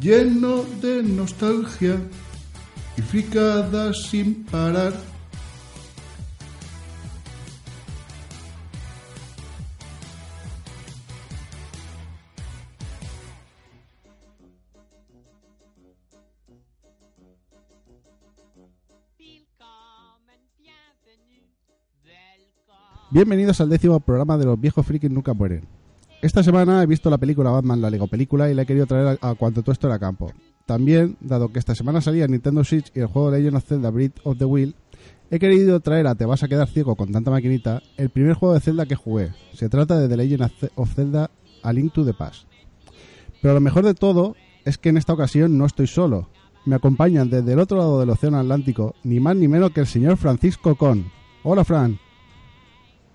lleno de nostalgia y fricadas sin parar. Bienvenidos al décimo programa de Los viejos frikis nunca mueren. Esta semana he visto la película Batman, la Lego película, y la he querido traer a, cuanto todo esto era campo. También, dado que esta semana salía Nintendo Switch y el juego Legend of Zelda Breath of the Wild, he querido traer a Te vas a quedar ciego con tanta maquinita el primer juego de Zelda que jugué. Se trata de The Legend of Zelda A Link to the Past. Pero lo mejor de todo es que en esta ocasión no estoy solo. Me acompañan desde el otro lado del Océano Atlántico, ni más ni menos que el señor Francisco Con. Hola, Fran.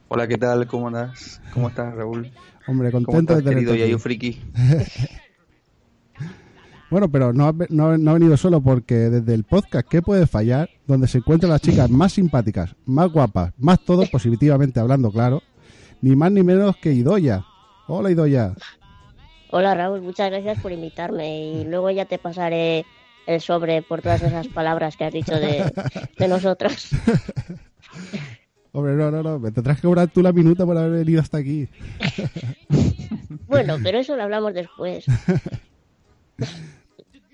Hola, ¿qué tal? ¿Cómo estás? ¿Cómo estás, Raúl? Hombre, ¿Cómo contento estás, de tenerte querido. Yayo Friki? Bueno, pero no ha, no, no ha venido solo porque desde el podcast ¿Qué puede fallar? Donde se encuentran las chicas más simpáticas, más guapas, más todo positivamente hablando, claro, ni más ni menos que Idoya. Hola, Idoya. Hola Raúl, muchas gracias por invitarme y luego ya te pasaré el sobre por todas esas palabras que has dicho de, de nosotros. Hombre, no, no, no, me tendrás que cobrar tú la minuta por haber venido hasta aquí. Bueno, pero eso lo hablamos después.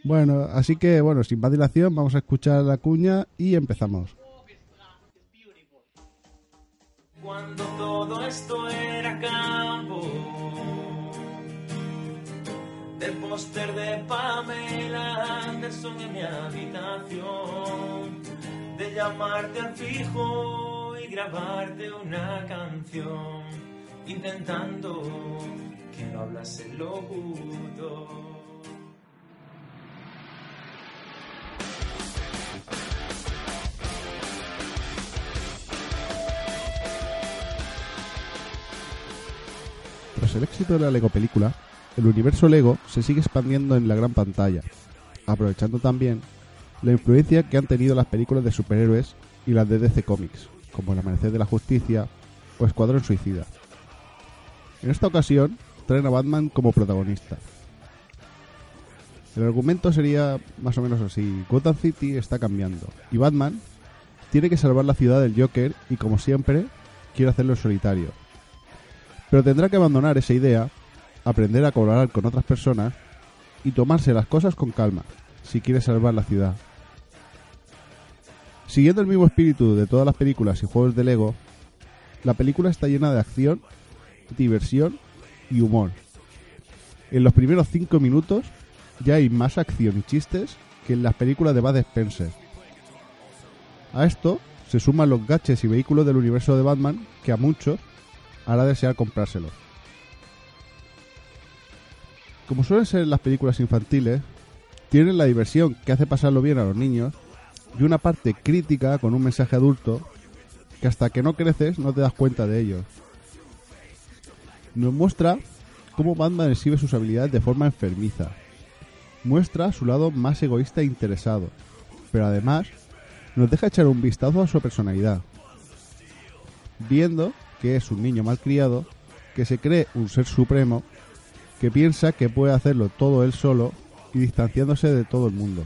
Bueno, así que, bueno, sin más dilación, vamos a escuchar la cuña y empezamos. Cuando todo esto era campo, del póster de Pamela Anderson en mi habitación, de llamarte al fijo grabarte una canción, intentando que no hablase el locutor. Tras el éxito de la Lego película, el universo Lego se sigue expandiendo en la gran pantalla, aprovechando también la influencia que han tenido las películas de superhéroes y las de DC Comics, como El Amanecer de la Justicia o Escuadrón Suicida. En esta ocasión, traen a Batman como protagonista. El argumento sería más o menos así. Gotham City está cambiando y Batman tiene que salvar la ciudad del Joker y como siempre quiere hacerlo en solitario. Pero tendrá que abandonar esa idea, aprender a colaborar con otras personas y tomarse las cosas con calma si quiere salvar la ciudad. Siguiendo el mismo espíritu de todas las películas y juegos de Lego, la película está llena de acción, diversión y humor. En los primeros 5 minutos ya hay más acción y chistes que en las películas de Bud Spencer. A esto se suman los gaches y vehículos del universo de Batman que a muchos hará desear comprárselos. Como suelen ser las películas infantiles, tienen la diversión que hace pasarlo bien a los niños y una parte crítica con un mensaje adulto que hasta que no creces no te das cuenta de ello. Nos muestra cómo Batman exhibe sus habilidades de forma enfermiza. Muestra su lado más egoísta e interesado, pero además nos deja echar un vistazo a su personalidad, viendo que es un niño malcriado, que se cree un ser supremo, que piensa que puede hacerlo todo él solo y distanciándose de todo el mundo.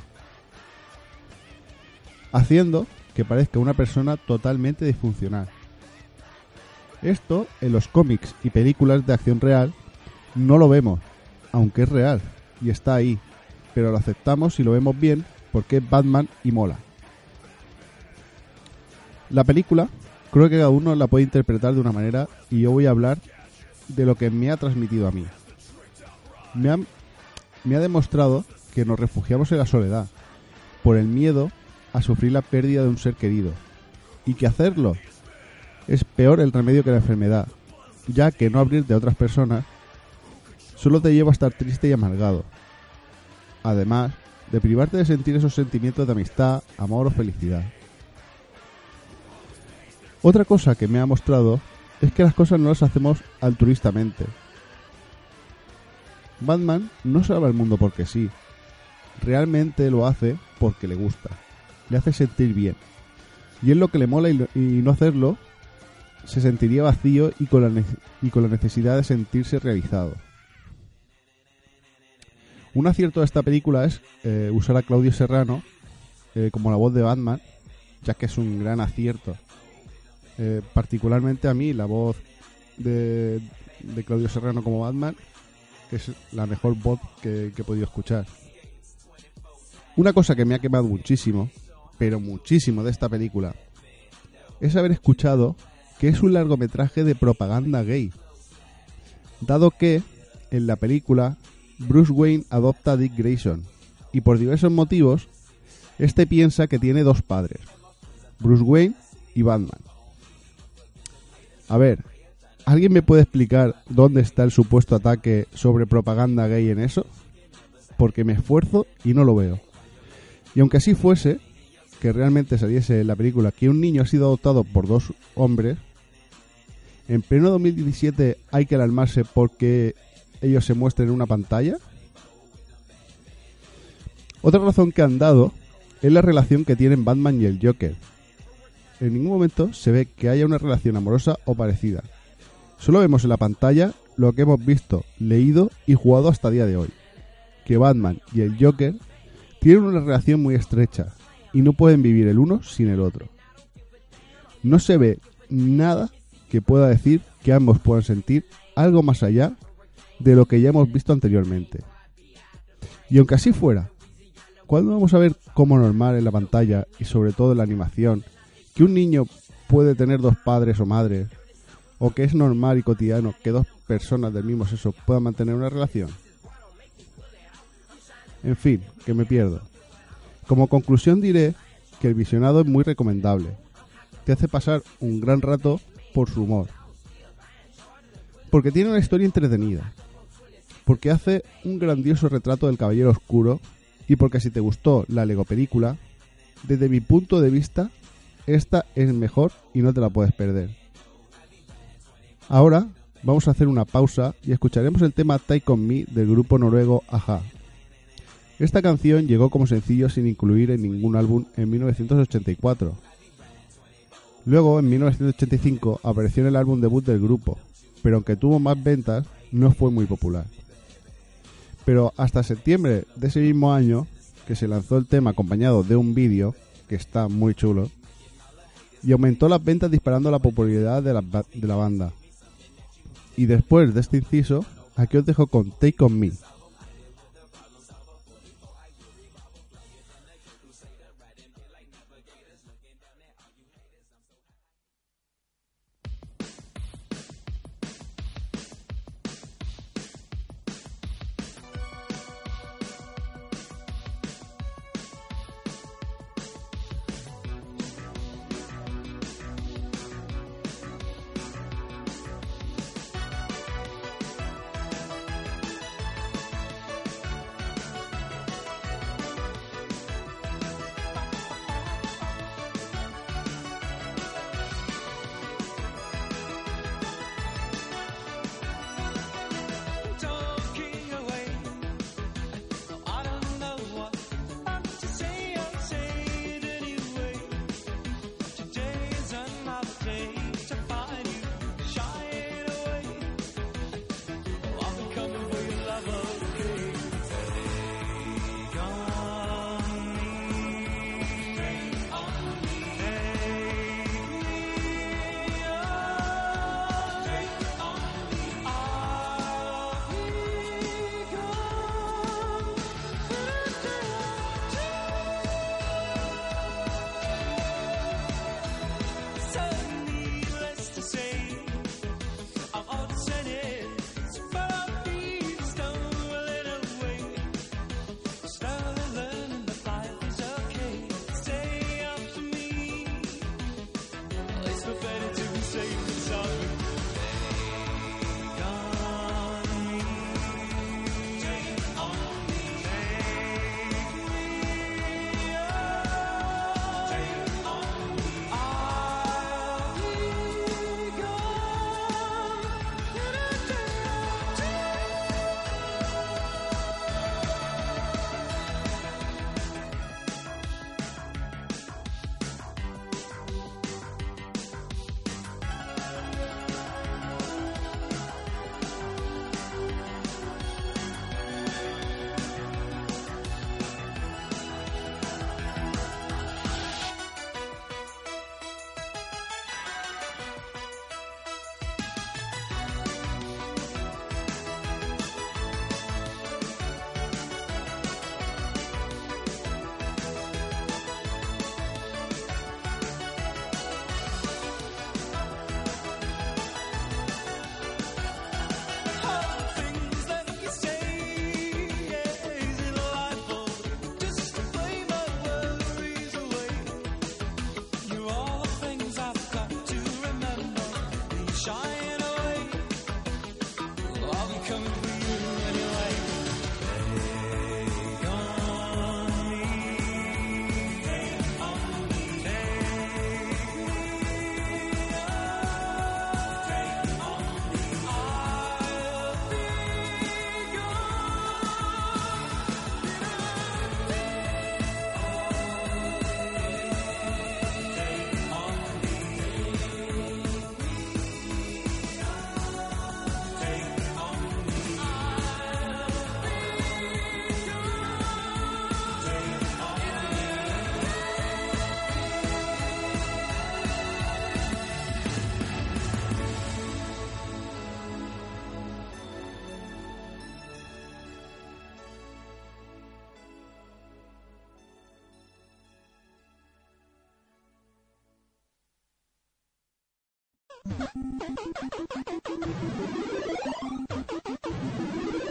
Haciendo que parezca una persona totalmente disfuncional. Esto en los cómics y películas de acción real no lo vemos, aunque es real y está ahí, pero lo aceptamos y lo vemos bien porque es Batman y mola. La película creo que cada uno la puede interpretar de una manera y yo voy a hablar de lo que me ha transmitido a mí. Me ha, me ha demostrado que nos refugiamos en la soledad, por el miedo a sufrir la pérdida de un ser querido, y que hacerlo es peor el remedio que la enfermedad, ya que no abrirte a otras personas solo te lleva a estar triste y amargado. Además, de privarte de sentir esos sentimientos de amistad, amor o felicidad. Otra cosa que me ha mostrado es que las cosas no las hacemos altruistamente. Batman no salva el mundo porque sí. Realmente lo hace porque le gusta. Le hace sentir bien. Y es lo que le mola y, y no hacerlo se sentiría vacío y con la, y con la necesidad de sentirse realizado. Un acierto de esta película es eh, usar a Claudio Serrano eh, como la voz de Batman, ya que es un gran acierto. Eh, particularmente a mí, la voz de, de Claudio Serrano como Batman es la mejor voz que, que he podido escuchar. Una cosa que me ha quemado muchísimo, pero muchísimo de esta película, es haber escuchado que es un largometraje de propaganda gay. Dado que en la película Bruce Wayne adopta a Dick Grayson y por diversos motivos este piensa que tiene dos padres, Bruce Wayne y Batman. A ver, ¿alguien me puede explicar dónde está el supuesto ataque sobre propaganda gay en eso? Porque me esfuerzo y no lo veo. Y aunque así fuese, que realmente saliese en la película que un niño ha sido adoptado por dos hombres, en pleno 2017 hay que alarmarse porque ellos se muestren en una pantalla. Otra razón que han dado es la relación que tienen Batman y el Joker. En ningún momento se ve que haya una relación amorosa o parecida. Solo vemos en la pantalla lo que hemos visto, leído y jugado hasta el día de hoy. Que Batman y el Joker tienen una relación muy estrecha y no pueden vivir el uno sin el otro. No se ve nada que pueda decir que ambos puedan sentir algo más allá de lo que ya hemos visto anteriormente. Y aunque así fuera, ¿cuándo vamos a ver como normal en la pantalla y sobre todo en la animación que un niño puede tener dos padres o madres o que es normal y cotidiano que dos personas del mismo sexo puedan mantener una relación? En fin, que me pierdo. Como conclusión diré que el visionado es muy recomendable. Te hace pasar un gran rato por su humor. Porque tiene una historia entretenida. Porque hace un grandioso retrato del Caballero Oscuro. Y porque si te gustó la Lego película, desde mi punto de vista, esta es mejor y no te la puedes perder. Ahora vamos a hacer una pausa y escucharemos el tema Take On Me del grupo noruego Aja. Esta canción llegó como sencillo sin incluir en ningún álbum en 1984. Luego, en 1985, apareció en el álbum debut del grupo, pero aunque tuvo más ventas, no fue muy popular. Pero hasta septiembre de ese mismo año, que se lanzó el tema acompañado de un vídeo, que está muy chulo, y aumentó las ventas disparando la popularidad de la, de la banda. Y después de este inciso, aquí os dejo con Take On Me,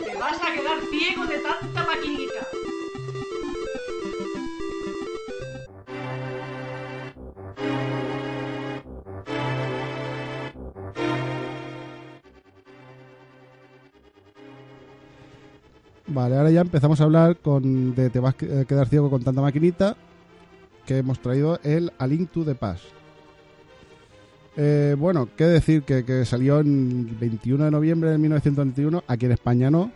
Te vas a quedar ciego de tanta maquinita. Vale, ahora ya empezamos a hablar con de te vas a quedar ciego con tanta maquinita que hemos traído el A Link to the. Eh, bueno, qué decir que, que salió en el 21 de noviembre de 1921, aquí en España no.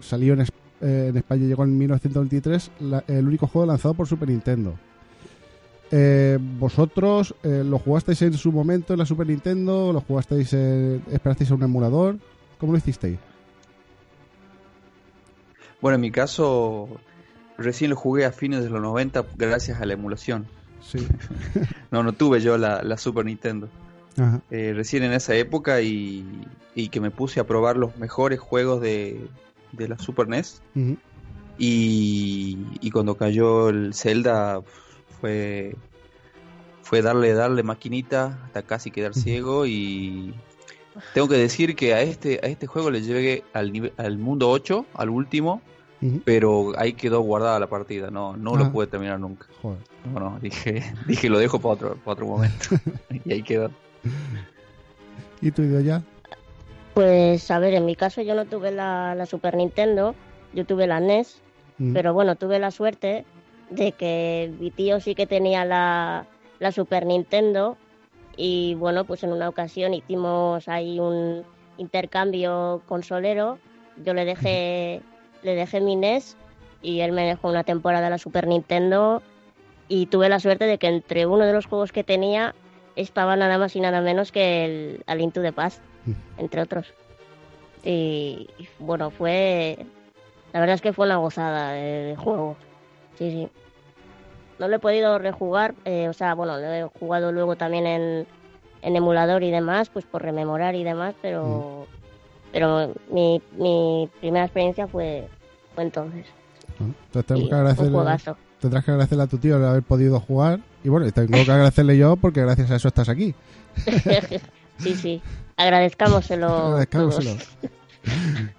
Salió en, eh, en España, llegó en 1923, la- el único juego lanzado por Super Nintendo. Eh, ¿Vosotros eh, lo jugasteis en su momento en la Super Nintendo? ¿Lo jugasteis, esperasteis a un emulador? ¿Cómo lo hicisteis? Bueno, en mi caso, recién lo jugué a fines de los 90 gracias a la emulación. Sí. No, no tuve yo la, la Super Nintendo. Eh, recién en esa época y, y que me puse a probar los mejores juegos de, de la Super NES. Y, y cuando cayó el Zelda fue, fue darle, darle maquinita hasta casi quedar ciego y tengo que decir que a este, a este juego le llegué al, nive- al mundo 8, al último, pero ahí quedó guardada la partida, no, no Ah. lo pude terminar nunca. Joder. No, no, dije, dije lo dejo para otro, para otro momento. y ahí quedó. ¿Y ido ya? Pues a ver, en mi caso yo no tuve la, la Super Nintendo, yo tuve la NES, Ujú. pero bueno, tuve la suerte de que mi tío sí que tenía la, la Super Nintendo y bueno, pues en una ocasión hicimos ahí un intercambio consolero, yo le dejé, le dejé mi NES y él me dejó una temporada la Super Nintendo y tuve la suerte de que entre uno de los juegos que tenía estaba nada más y nada menos que el A Link to the Past, entre otros. Y, bueno, fue. La verdad es que fue una gozada de, de juego. Sí, sí. No lo he podido rejugar, eh, o sea, bueno, lo he jugado luego también en, en emulador y demás, pues por rememorar y demás, pero. Pero mi, mi primera experiencia fue, fue entonces. ¿no? Entonces tenemos Y que agradecerle, tendrás que agradecerle a tu tío el haber podido jugar. Y bueno, tengo que agradecerle yo porque gracias a eso estás aquí. sí, sí. Agradezcámoselo. Agradezcámoselo. todos.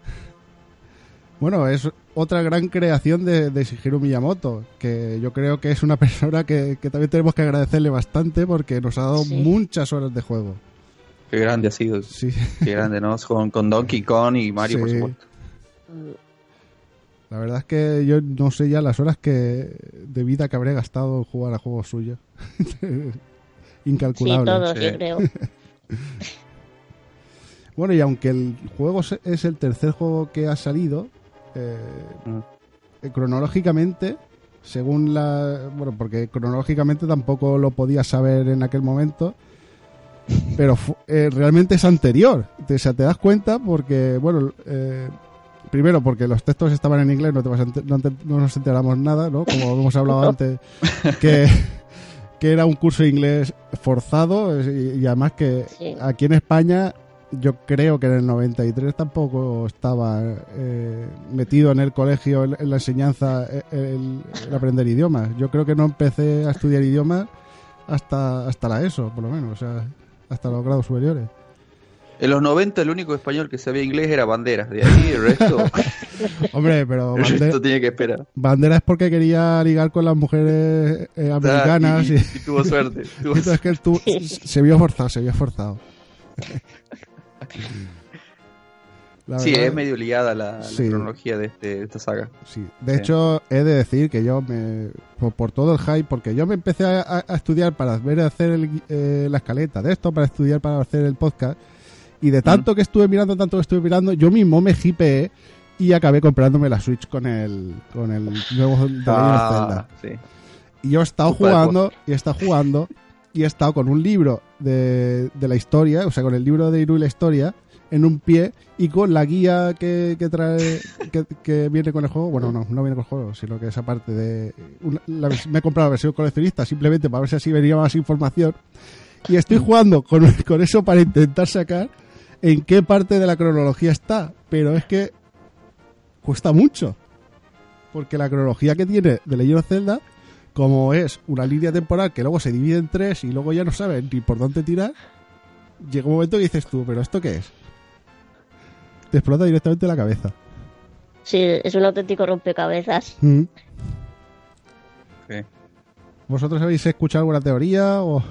Bueno, es otra gran creación de, de Shigeru Miyamoto, que yo creo que es una persona que, que también tenemos que agradecerle bastante porque nos ha dado Sí. muchas horas de juego. Qué grande ha sido. Sí, Qué grande, ¿no? Con, con Donkey Kong y Mario, por supuesto. La verdad es que yo no sé ya las horas que de vida que habré gastado en jugar a juegos suyos. Sí, Incalculable. todos, Sí. yo creo. Bueno, y aunque el juego se- es el tercer juego que ha salido, eh, Mm. eh, cronológicamente, según la... Bueno, porque cronológicamente tampoco lo podía saber en aquel momento, pero fu- eh, realmente es anterior. Te, o sea, te das cuenta porque, bueno, eh, primero porque los textos estaban en inglés, no, te vas a enter- no, te- no nos enteramos nada, ¿no? Como hemos hablado antes, que, que era un curso de inglés forzado y, y además que Sí. aquí en España yo creo que en el 93 tampoco estaba eh, metido en el colegio en, en la enseñanza eh, el, el aprender idiomas. Yo creo que no empecé a estudiar idiomas hasta hasta la ESO, por lo menos, o sea, hasta los grados superiores. En los 90 el único español que sabía inglés era Banderas. De ahí el resto, Hombre, pero el resto tenía que esperar. bandera es porque quería ligar con las mujeres eh, americanas y, y, y tuvo suerte. tuvo entonces que él tu- se vio forzado, se vio forzado. Sí, es medio ligada la, cronología de, este- de esta saga. Sí, de Sí. hecho he de decir que yo me por, por todo el hype, porque yo me empecé a, a- estudiar para ver hacer el eh, la escaleta de esto, para estudiar para hacer el podcast, y de tanto que estuve mirando, tanto que estuve mirando, yo mismo me hipeé y acabé comprándome la Switch con el con el nuevo de. Ah, sí. Y yo he estado jugando, y he estado jugando, y he estado con un libro de, de la historia, o sea, con el libro de Iru y la historia, en un pie, y con la guía que, que trae, que, que viene con el juego. Bueno, no, no viene con el juego, sino que esa parte de. una- la me he comprado la versión coleccionista simplemente para ver si así venía más información. Y estoy jugando con, con eso para intentar sacar en qué parte de la cronología está. Pero es que cuesta mucho. Porque la cronología que tiene de Legend of Zelda, como es una línea temporal que luego se divide en tres y luego ya no sabes ni por dónde tirar, llega un momento que dices tú, ¿pero esto qué es? Te explota directamente la cabeza. Sí, es un auténtico rompecabezas. Mm. Sí. ¿Vosotros habéis escuchado alguna teoría o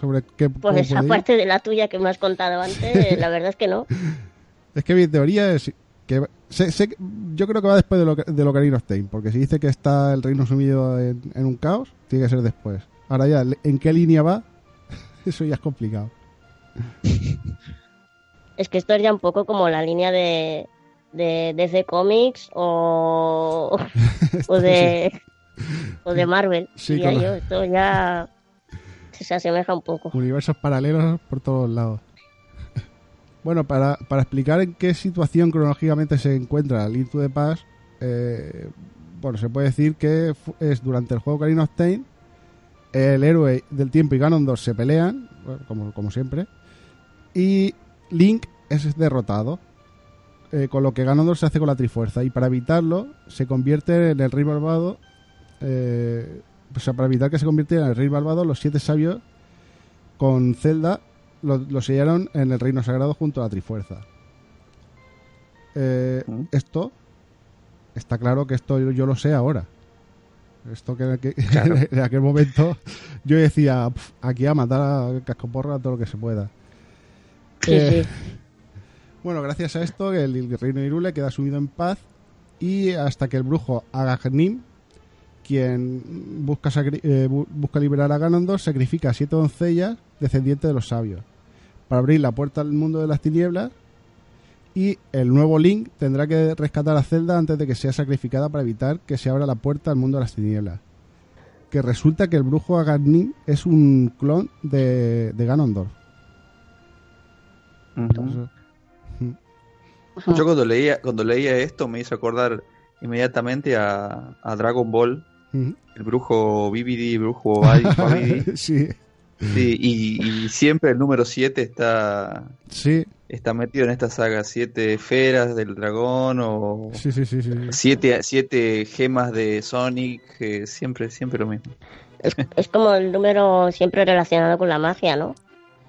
sobre qué Pues puede ir? aparte de la tuya que me has contado antes, la verdad es que no. Es que mi teoría es que sé- sé yo creo que va después de lo de lo Ocarina of Time, porque si dice que está el reino sumido en, en un caos, tiene que ser después. Ahora ya, ¿en qué línea va? Eso ya es complicado. Es que esto es ya un poco como la línea de, de DC Comics o, o de o de Marvel, Sí, con- yo. Esto ya se asemeja un poco. Universos paralelos por todos lados. Bueno, para, para explicar en qué situación cronológicamente se encuentra Link to the Past, eh, bueno, se puede decir que es durante el juego Time, el héroe del tiempo y Ganondorf se pelean, como, como siempre, y Link es derrotado, eh, con lo que Ganondorf se hace con la Trifuerza, y para evitarlo se convierte en el Rey Malvado, eh, o sea, para evitar que se convirtiera en el Rey Malvado, los siete sabios con Zelda lo, lo sellaron en el Reino Sagrado junto a la Trifuerza. Eh, Mm. Esto está claro que esto yo, yo lo sé ahora. Esto que, que- Claro. en aquel momento yo decía "Pf, aquí a matar a cascoporra todo lo que se pueda. Sí, Eh, sí. Bueno, gracias a esto el, el reino de Irule queda sumido en paz y hasta que el brujo Agahnim, quien busca, sacri- eh, bu- busca liberar a Ganondorf, sacrifica a siete doncellas descendientes de los sabios para abrir la puerta al mundo de las tinieblas y el nuevo Link tendrá que rescatar a Zelda antes de que sea sacrificada para evitar que se abra la puerta al mundo de las tinieblas. Que resulta que el brujo Agahnim es un clon de, de Ganondorf. Yo cuando leía, cuando leía esto me hizo acordar inmediatamente a, a Dragon Ball, El brujo Bibidi, brujo Babidi, Babidi. sí, Sí, y, y siempre el número 7 está, sí, está metido en esta saga, siete esferas del dragón o sí, sí, sí, sí. siete, siete gemas de Sonic, eh, siempre, siempre lo mismo. Es, es como el número siempre relacionado con la magia, ¿no?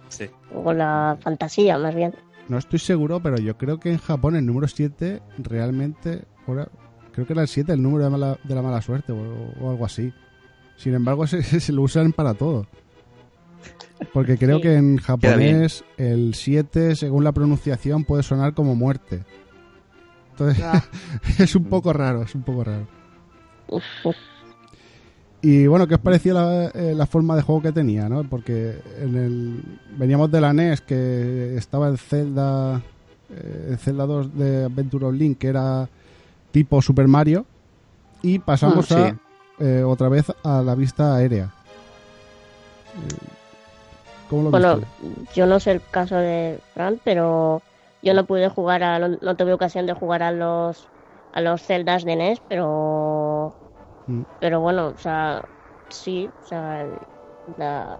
Sí. O con la fantasía, más bien. No estoy seguro, pero yo creo que en Japón el número 7 realmente. ahora, creo que era el 7 el número de, mala- de la mala suerte o, o algo así. Sin embargo, se, se lo usan para todo. Porque creo Sí. que en japonés el 7, según la pronunciación, puede sonar como muerte. Entonces, Ah, es un poco raro, es un poco raro. uf, uf. Y bueno, ¿qué os parecía la, eh, la forma de juego que tenía? ¿no? Porque en el, veníamos de la NES, que estaba el Zelda, eh, el Zelda 2 de Adventure of Link, que era tipo Super Mario, y pasamos Ah, a, eh, otra vez a la vista aérea. ¿Cómo lo Bueno, viste? yo no sé el caso de Fran, pero yo no pude jugar a, no, no tuve ocasión de jugar a los a los Zeldas de NES, pero Mm. pero bueno, o sea, sí, o sea, la,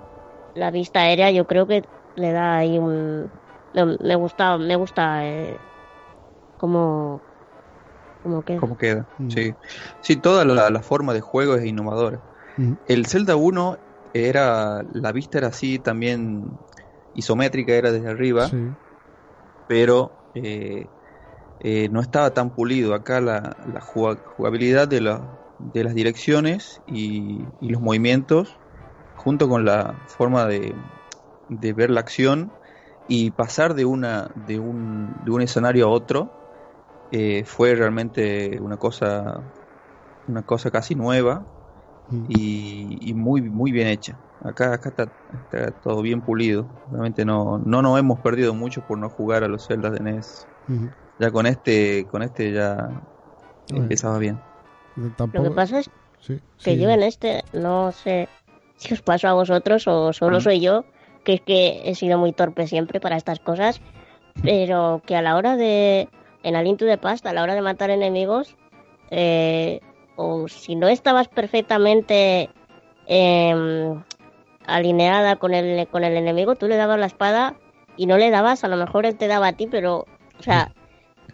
la vista aérea yo creo que le da ahí un me, me gusta me gusta eh, como como que ¿Cómo queda? Mm. Sí. Sí, toda la, la forma de juego es innovadora. Ujú. El Zelda 1 era, la vista era así también isométrica, era desde arriba, Sí. pero eh, eh, no estaba tan pulido. Acá la, la juga- jugabilidad de, la- de las direcciones y, y los movimientos, junto con la forma de, de ver la acción y pasar de, una, de, un, de un escenario a otro, eh, fue realmente una cosa, una cosa casi nueva Mm. y, y muy muy bien hecha. Acá, acá está, está todo bien pulido. Realmente no, no nos hemos perdido mucho por no jugar a los Zelda de NES. Ya con este, con este ya Bueno. empezaba bien. Tampoco- lo que pasa es sí, que sí. yo en este no sé si os pasó a vosotros o solo Mm. soy yo, que es que he sido muy torpe siempre para estas cosas, pero que a la hora de, en Alinto de Pasta, a la hora de matar enemigos, eh, o si no estabas perfectamente em, alineada con el, con el enemigo, tú le dabas la espada y no le dabas, a lo mejor él te daba a ti, pero, o sea...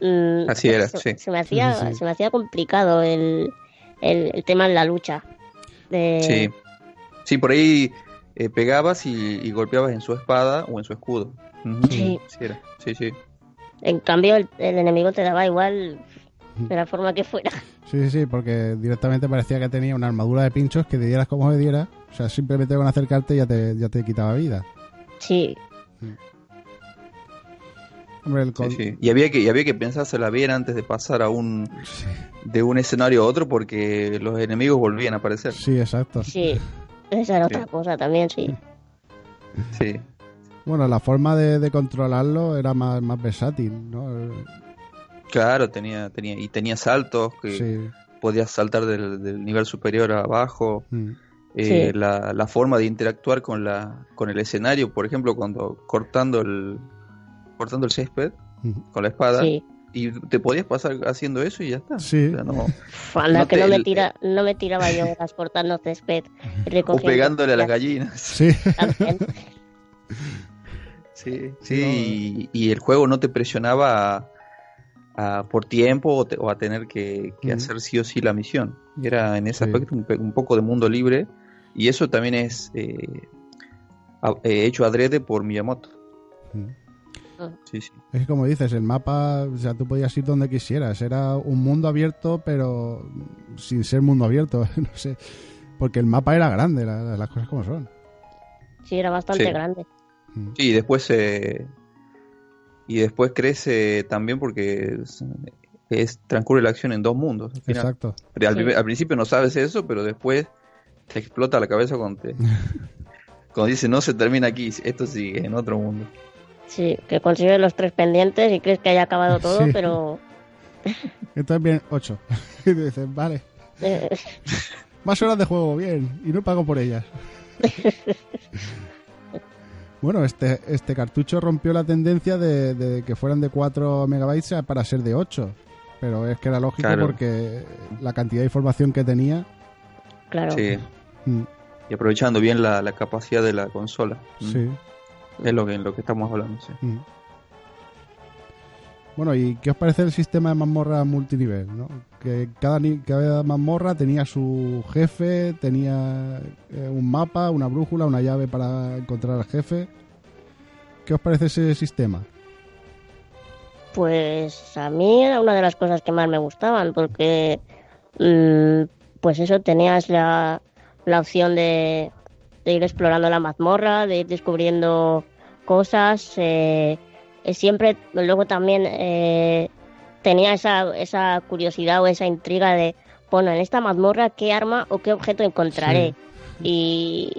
mm, Así era, se, sí. se me hacía, Sí, se me hacía complicado el, el, el tema en la lucha. De... Sí. Sí, por ahí eh, pegabas y, y golpeabas en su espada o en su escudo. Sí era. Sí, sí. En cambio, el, el enemigo te daba igual de la forma que fuera. Sí, sí, sí, porque directamente parecía que tenía una armadura de pinchos que te dieras como me diera. O sea, simplemente con acercarte ya te, ya te quitaba vida. Sí, Hombre, el Sí, con- sí. Y había que, y había que pensársela bien antes de pasar a un Sí, de un escenario a otro porque los enemigos volvían a aparecer. sí, exacto. sí. Esa era Sí. otra cosa también, sí. Sí. Bueno, la forma de, de controlarlo era más, más versátil, ¿no? Claro, tenía, tenía, y tenía saltos que Sí. podías saltar del, del nivel superior a abajo. Mm. Eh, Sí. la, la forma de interactuar con la, con el escenario, por ejemplo, cuando cortando el cortando el césped con la espada Sí. y te podías pasar haciendo eso y ya está. Sí. O sea, no- Uf, anda, No que te- no me, el- tira, no me tiraba yo horas cortando césped y o pegándole a las gallinas. Sí, también. Sí, sí, y, y el juego no te presionaba a, a- por tiempo o, te- o a tener que, hacer sí o sí la misión. Era en ese Sí. aspecto un, pe- un poco de mundo libre y eso también es eh, a- eh, hecho adrede por Miyamoto. Mm. Sí, sí. Es que como dices, el mapa, o sea, tú podías ir donde quisieras. Era un mundo abierto, pero sin ser mundo abierto, no sé. Porque el mapa era grande, la- las cosas como son. Sí, era bastante Sí. grande. Sí, y después eh, y después crece también porque es, es- transcurre la acción en dos mundos. al final. Exacto. Pero al, Sí. primer- al principio no sabes eso, pero después te explota la cabeza cuando te cuando dice no se termina aquí, esto sigue en otro mundo. Sí, que consigues los tres pendientes y crees que haya acabado todo, Sí. pero Entonces bien, 8. y te dicen, vale, más horas de juego, bien, y no pago por ellas. Bueno, este, este cartucho rompió la tendencia de, de que fueran de 4 megabytes para ser de 8. Pero es que era lógico Claro. porque la cantidad de información que tenía. claro. Sí, mm, y aprovechando bien la, la capacidad de la consola. Mm. sí. Es lo que, en lo que estamos hablando, sí. Mm. Bueno, ¿y qué os parece el sistema de mazmorra multinivel? ¿no? Que cada, mazmorra tenía su jefe, tenía eh, un mapa, una brújula, una llave para encontrar al jefe. ¿Qué os parece ese sistema? Pues a mí era una de las cosas que más me gustaban, porque mm, pues eso, tenías la, la opción de, de ir explorando la mazmorra, de ir descubriendo cosas. eh, eh, siempre, luego también tenía esa, esa curiosidad o esa intriga de, bueno, en esta mazmorra, ¿qué arma o qué objeto encontraré? Y,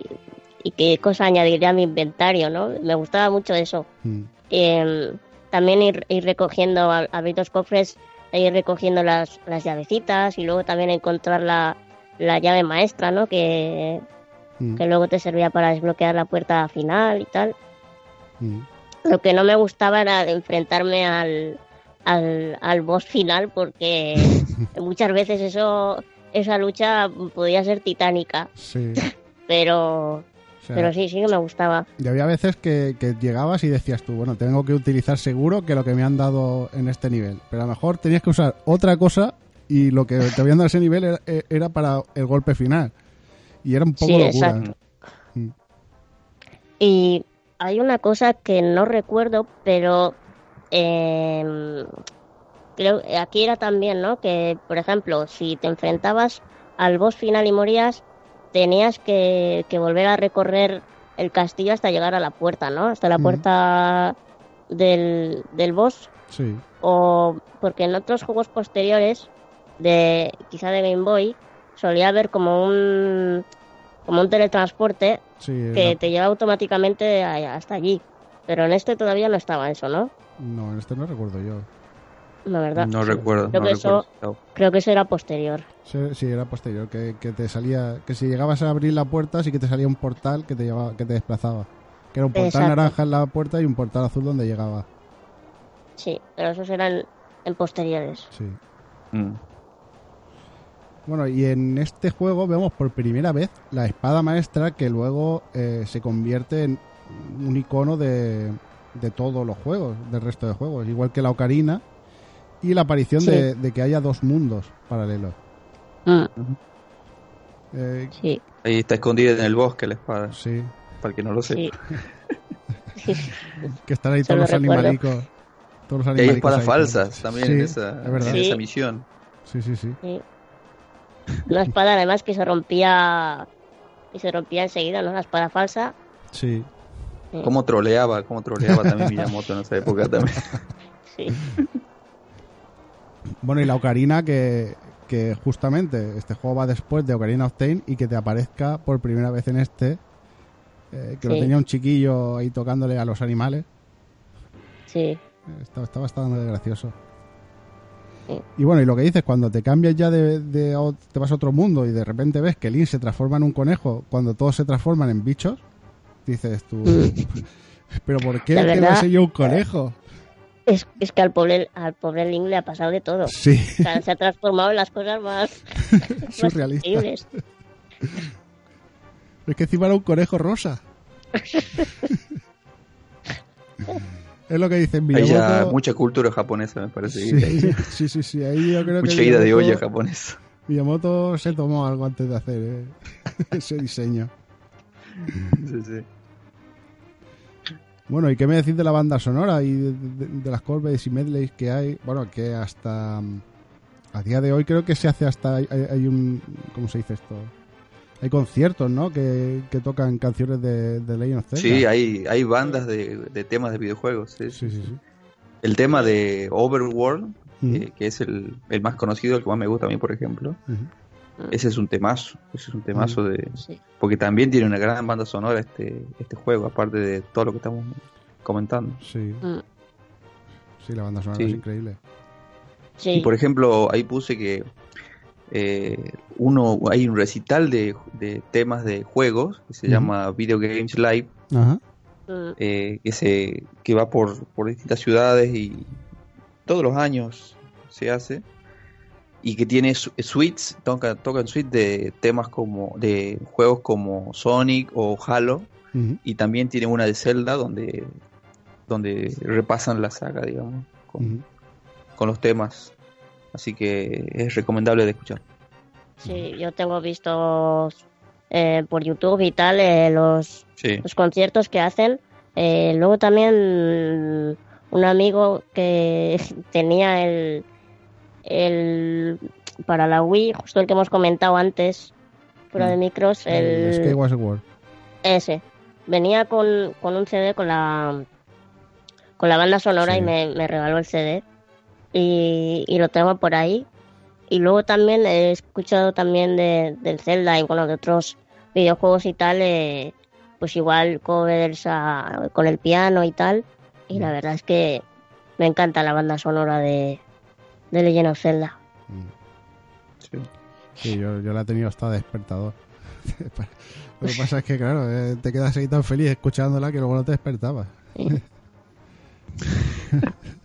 y qué cosa añadiré a mi inventario, ¿no? Me gustaba mucho eso. Mm, Eh, también ir, ir recogiendo, abrir los cofres, e ir recogiendo las, las llavecitas y luego también encontrar la, la llave maestra, ¿no? Que, mm, que luego te servía para desbloquear la puerta final y tal. mm. Lo que no me gustaba era enfrentarme al, al, al boss final porque muchas veces eso esa lucha podía ser titánica, Sí. pero, O sea, pero sí, sí que me gustaba. Y había veces que, que llegabas y decías tú, bueno, tengo que utilizar seguro que lo que me han dado en este nivel. Pero a lo mejor tenías que usar otra cosa y lo que te habían dado ese nivel era, era para el golpe final. Y era un poco Sí, locura. exacto. Mm. Y hay una cosa que no recuerdo, pero eh, creo aquí era también, ¿no? Que, por ejemplo, si te enfrentabas al boss final y morías, tenías que, que volver a recorrer el castillo hasta llegar a la puerta, ¿no? Hasta la puerta del, del boss. Sí. O porque en otros juegos posteriores, de quizá de Game Boy, solía haber como un como un teletransporte Sí, que la- te lleva automáticamente hasta allí. Pero en este todavía no estaba eso, ¿no? No, en este no recuerdo yo. La verdad. No recuerdo, Creo no que recuerdo. eso- Creo que eso era posterior. Sí, sí, era posterior, que, que te salía, que si llegabas a abrir la puerta sí que te salía un portal que te llevaba, que te desplazaba. Que era un portal Exacto. naranja en la puerta y un portal azul donde llegaba. Sí, pero esos eran en posteriores. Sí. Mm. Bueno, y en este juego vemos por primera vez la espada maestra que luego eh, se convierte en un icono de, de todos los juegos, del resto de juegos, igual que la ocarina y la aparición Sí. de, de que haya dos mundos paralelos. Mm, Eh, sí. Ahí está escondida en el bosque la espada. sí. para el que no lo sepa. Sí. Que están ahí todos lo los animalicos. Todos los Y hay animalicos espadas ahí. falsas también Sí, en, esa, es en esa misión. Sí, sí, sí. Sí. Una espada además que se rompía y se rompía enseguida, ¿no? La espada falsa. Sí. Cómo troleaba, cómo troleaba también Miyamoto en esa época también. Sí. Bueno, y la Ocarina que, que justamente este juego va después de Ocarina of Time y que te aparezca por primera vez en este, eh, que lo tenía un chiquillo ahí tocándole a los animales. Sí. Está, está bastante gracioso. Sí. Y bueno, y lo que dices, cuando te cambias ya de, de te vas a otro mundo y de repente ves que Link se transforma en un conejo cuando todos se transforman en bichos, dices tú, pero ¿por qué que verdad- soy yo un conejo? Es, es que al pobre, al pobre Link le ha pasado de todo. Sí, O sea, se ha transformado en las cosas más, más surrealista. increíbles. Es que encima era un conejo rosa. es lo que dicen Hay ya mucha cultura japonesa, me parece. Sí, que sí, sí, sí, ahí yo creo que mucha ida de Miyamoto- olla japonesa. Miyamoto se tomó algo antes de hacer eh, ese diseño. Sí, sí. Bueno, ¿y qué me decís de la banda sonora y de, de- de las covers y medleys que hay? Bueno, que hasta mm, a día de hoy creo que se hace hasta hay, hay un ¿cómo se dice esto? Hay conciertos, ¿no? Que, que tocan canciones de, de Legend of Zelda. Sí, hay, hay bandas de, de temas de videojuegos. sí. sí, sí, sí. El tema de Overworld, eh, que es el, el más conocido, el que más me gusta a mí, por ejemplo. Ese es un temazo. Ese es un temazo de. Sí. Porque también tiene una gran banda sonora este, este juego, aparte de todo lo que estamos comentando. Sí, Mm. sí, la banda sonora Sí. es increíble. Sí. Y por ejemplo, ahí puse que eh, uno hay un recital de, de temas de juegos que se llama Video Games Live, Ajá. Mm. eh, que se que va por, por distintas ciudades y todos los años se hace y que tiene su- suites, toca, tocan suites de temas como de juegos como Sonic o Halo y también tiene una de Zelda donde donde repasan la saga, digamos, con, los temas. Así que es recomendable de escuchar. Sí, yo tengo vistos eh, por YouTube y tal eh, los, Sí. los conciertos que hacen. Eh, luego también un amigo que tenía el, el para la Wii, justo el que hemos comentado antes, fuera de micros, El el, Skyward Sword. ese. Venía con, con un CD con la con la banda sonora Sí. y me, me regaló el CD. Y, y lo tengo por ahí. Y luego también he escuchado también de, del Zelda y bueno, de otros videojuegos y tal, eh, pues igual covers a- con el piano y tal. Y la verdad es que me encanta la banda sonora de, de Legend of Zelda. sí. Sí, yo, yo la he tenido hasta despertador. Lo que pasa es que, claro, eh, te quedas ahí tan feliz escuchándola que luego no te despertabas.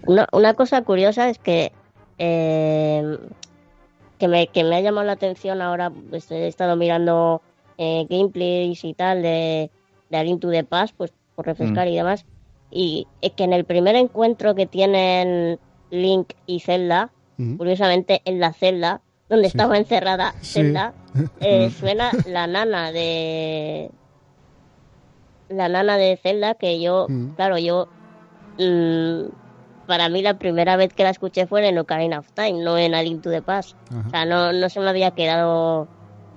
Una, una cosa curiosa es que eh, que, me, que me ha llamado la atención ahora, pues he estado mirando eh, gameplays y tal de, de to the Past, pues por refrescar y demás, y es que en el primer encuentro que tienen Link y Zelda, curiosamente en la celda donde Sí. estaba encerrada Sí. Zelda, eh, suena la nana de la nana de Zelda que yo, Mm. claro, yo mm, para mí la primera vez que la escuché fue en Ocarina of Time, no en A Link to the Past. Ajá. O sea, no, no se me había quedado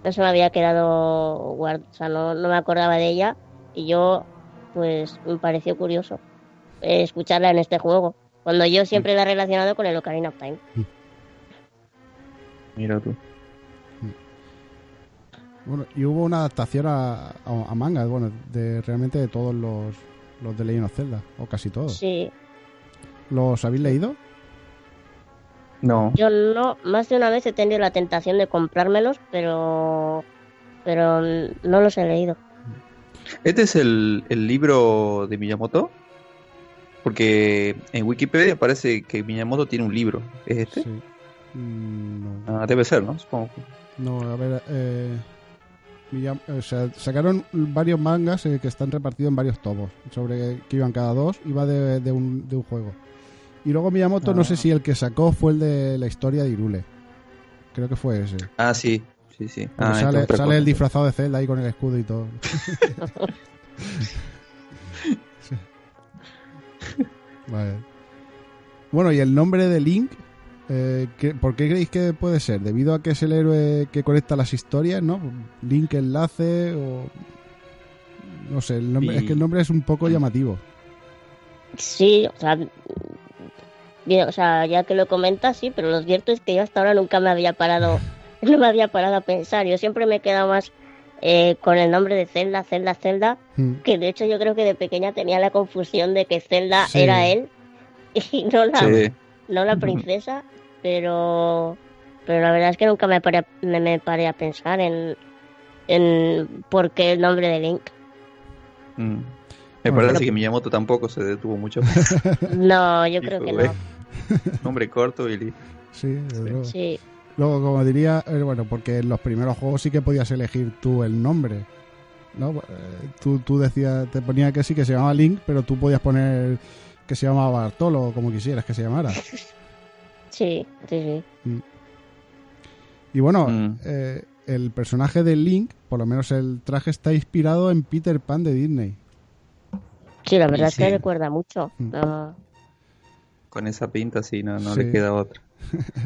no se me había quedado guard- o sea, no, no me acordaba de ella y yo pues me pareció curioso eh, escucharla en este juego, cuando yo siempre la he relacionado con el Ocarina of Time. Mira tú. Bueno, y hubo una adaptación a, a, a manga, bueno, de realmente de todos los, los de Legend of Zelda, o casi todos. Sí, ¿Los habéis leído? No. Yo no, más de una vez he tenido la tentación de comprármelos, pero pero no los he leído. ¿Este es el, el libro de Miyamoto? Porque en Wikipedia parece que Miyamoto tiene un libro. ¿Es este? Sí. No. Ah, debe ser, ¿no? Supongo. No, a ver, eh, Miyam- o sea, sacaron varios mangas eh, que están repartidos en varios tomos, sobre que iban cada dos, iba de, de un, de un juego. Y luego Miyamoto, no Ah. sé si el que sacó fue el de la historia de Irule. Creo que fue ese. Ah, sí. Sí, sí. Ah, sale, sale el disfrazado de Zelda ahí con el escudo y todo. Vale. Bueno, y el nombre de Link, eh, ¿qué- ¿por qué creéis que puede ser? ¿Debido a que es el héroe que conecta las historias, no? Link enlace o... No sé, el nombre, Y- es que el nombre es un poco llamativo. Sí, o sea, o sea, ya que lo comentas, sí, pero lo cierto es que yo hasta ahora nunca me había parado, no me había parado a pensar. Yo siempre me he quedado más eh, con el nombre de Zelda, Zelda, Zelda, Mm. que de hecho yo creo que de pequeña tenía la confusión de que Zelda Sí. era él y no la, Sí. no la princesa, pero pero la verdad es que nunca me paré, a- me, me paré a pensar en, en por qué el nombre de Link. Mm. Me Bueno, parece pero- que Miyamoto tampoco se detuvo mucho. No, yo creo que no. Nombre corto y listo. Sí. Sí, Luego, como diría, eh, bueno, porque en los primeros juegos sí que podías elegir tú el nombre. ¿no? Eh, tú, tú decías, te ponía que sí que se llamaba Link, pero tú podías poner que se llamaba Bartolo o como quisieras que se llamara. sí, sí, sí. Y bueno, Mm. eh, el personaje de Link, por lo menos el traje, está inspirado en Peter Pan de Disney. Sí, la verdad es que recuerda mucho. Mm. Ah, Con esa pinta, sí, no, no Sí. le queda otra.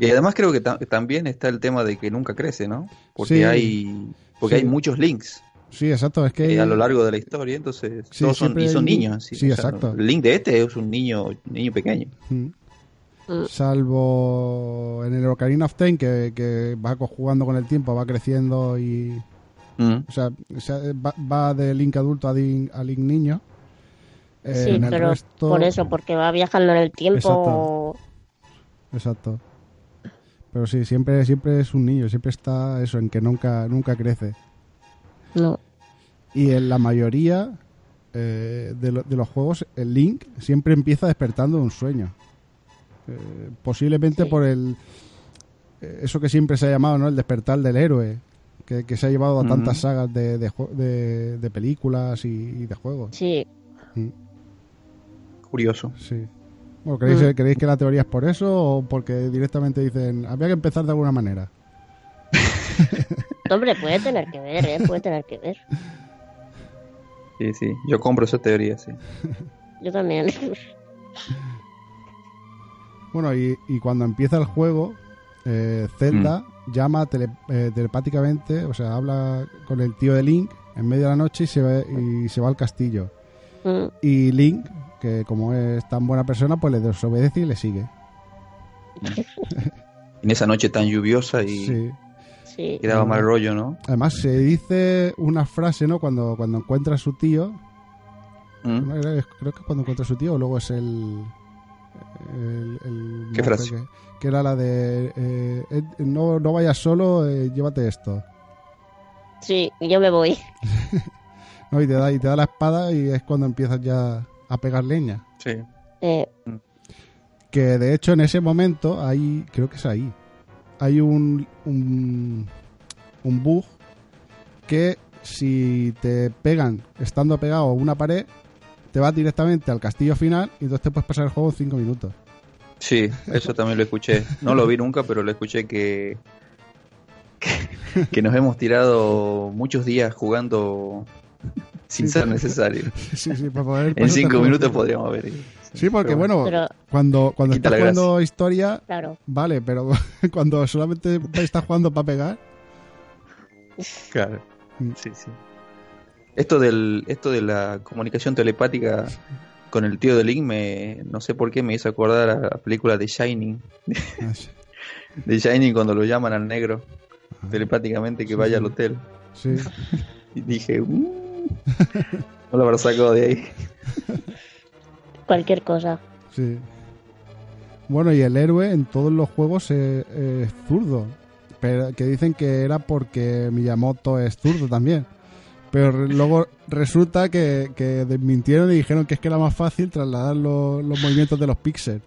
Y además creo que ta- también está el tema de que nunca crece, ¿no? Porque Sí. hay porque Sí. hay muchos links Sí, exacto, es que... eh, a lo largo de la historia, entonces Sí, todos son, y son hay- niños. sí, o sea, exacto. El link de este es un niño niño pequeño. Mm. Mm. Salvo en el Ocarina of Time, que, que va jugando con el tiempo, va creciendo y... Mm. O sea, o sea, va, va de Link adulto a Link, a Link niño. Eh, sí, el pero resto- por eso, porque va viajando en el tiempo. Exacto. Pero sí, siempre, siempre es un niño, siempre está eso, en que nunca, nunca crece. No. Y en la mayoría eh, de, lo- de los juegos, el Link siempre empieza despertando de un sueño. Eh, posiblemente Sí. por el eh, eso que siempre se ha llamado, ¿no? El despertar del héroe, que, que se ha llevado a tantas sagas de, de, de- de películas y, y de juegos. Sí, Curioso. Sí. Bueno, ¿creéis, Mm. ¿Creéis que la teoría es por eso o porque directamente dicen había que empezar de alguna manera? hombre, puede tener que ver, ¿eh? Puede tener que ver. Sí, sí. Yo compro esa teoría, sí. Yo también. Bueno, y, y cuando empieza el juego, eh, Zelda llama tele- eh, telepáticamente, o sea, habla con el tío de Link en medio de la noche y se, va, y se va al castillo. Mm, Y Link, que como es tan buena persona, pues le desobedece y le sigue. En esa noche tan lluviosa y Sí. sí. quedaba mal rollo, ¿no? Además, se dice una frase, ¿no? Cuando, cuando encuentra a su tío, Mm. Creo que cuando encuentra a su tío, o luego es el. el, el ¿Qué frase? Que, que era la de. eh, eh, no, no vayas solo, eh, llévate esto. Sí, yo me voy. ¿no? Y, te da, y te da la espada y es cuando empiezas ya a pegar leña. Sí. Eh, Que de hecho en ese momento, hay, creo que es ahí, hay un, un, un bug que si te pegan estando pegado a una pared, te vas directamente al castillo final y entonces te puedes pasar el juego en 5 minutos. Sí, eso también lo escuché. No lo vi nunca, pero lo escuché que, que, que nos hemos tirado muchos días jugando sin Sí, ser sí. necesario. Sí, sí, para poder En cinco minutos podríamos ido. Sí, porque Pero bueno, pero, cuando, cuando estás jugando historia, claro. vale, pero cuando solamente estás jugando para pegar, Claro. Mm. Sí, sí. Esto del esto de la comunicación telepática con el tío de Link me no sé por qué me hizo acordar a la película de Shining, ah, sí, de Shining cuando lo llaman al negro telepáticamente que Sí, vaya sí. al hotel sí. y dije, "Mm". No lo habrá sacado de ahí. Cualquier cosa. Sí. Bueno, y el héroe en todos los juegos es, es zurdo. Pero que dicen que era porque Miyamoto es zurdo también. Pero luego resulta que, que desmintieron y dijeron que es que era más fácil trasladar los, los movimientos de los píxeles.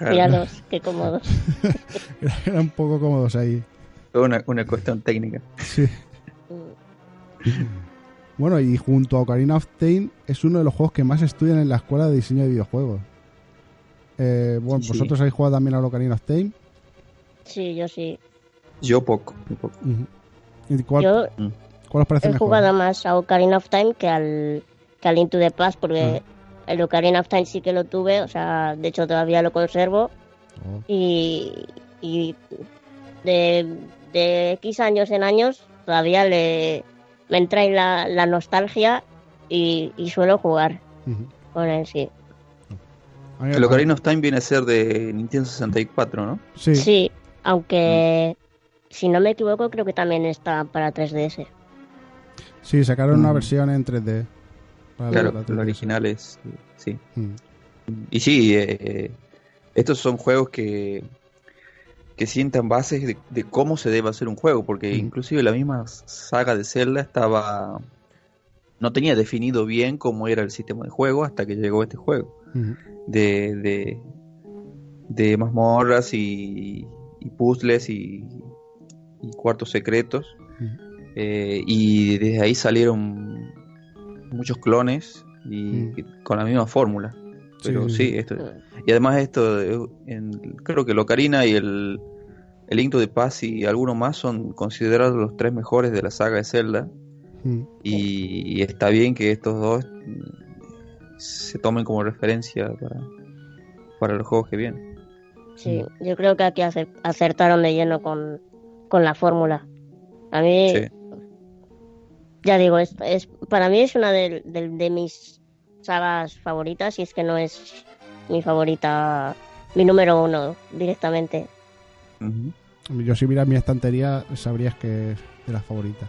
Míralos, qué cómodos. Era- Eran un poco cómodos ahí. Fue una, una cuestión técnica. Sí. Bueno, y junto a Ocarina of Time es uno de los juegos que más estudian en la escuela de diseño de videojuegos. Eh, bueno, Sí, vosotros habéis jugado también a Ocarina of Time. Sí, yo sí. Yo poco, muy poco. ¿Y cuál, Yo, ¿Cuál os parece He mejor? jugado más a Ocarina of Time que al, que al Into the Past porque el Ocarina of Time sí que lo tuve, o sea, de hecho todavía lo conservo Oh. y, y de, de X años en años todavía le, me entra ahí la, la nostalgia y, y suelo jugar Ujú. con él, sí. El Ocarina of Time viene a ser de Nintendo 64, ¿no? Sí, Sí, aunque si no me equivoco creo que también está para 3DS. sí, sacaron una Mm. versión en 3D. para Claro, la el 3DS. original es. Sí. Mm. Y sí, eh, estos son juegos que, que sientan bases de, de cómo se debe hacer un juego, porque Mm. inclusive la misma saga de Zelda estaba no tenía definido bien cómo era el sistema de juego hasta que llegó este juego de, de, de mazmorras y, y puzzles y, y cuartos secretos. Eh, y desde ahí salieron muchos clones y con la misma fórmula pero Sí, sí, sí. esto y además esto eh, en- creo que el Ocarina y el el Link to the Past y algunos más son considerados los tres mejores de la saga de Zelda Mm. y, y está bien que estos dos mm, se tomen como referencia para, para los juegos que vienen Sí, yo creo que aquí acer- acertaron de lleno con, con la fórmula. A mí, Sí. ya digo, es, es para mí es una de, de- de mis sagas favoritas y es que no es mi favorita, mi número uno directamente. Yo si miras mi estantería sabrías que es de las favoritas.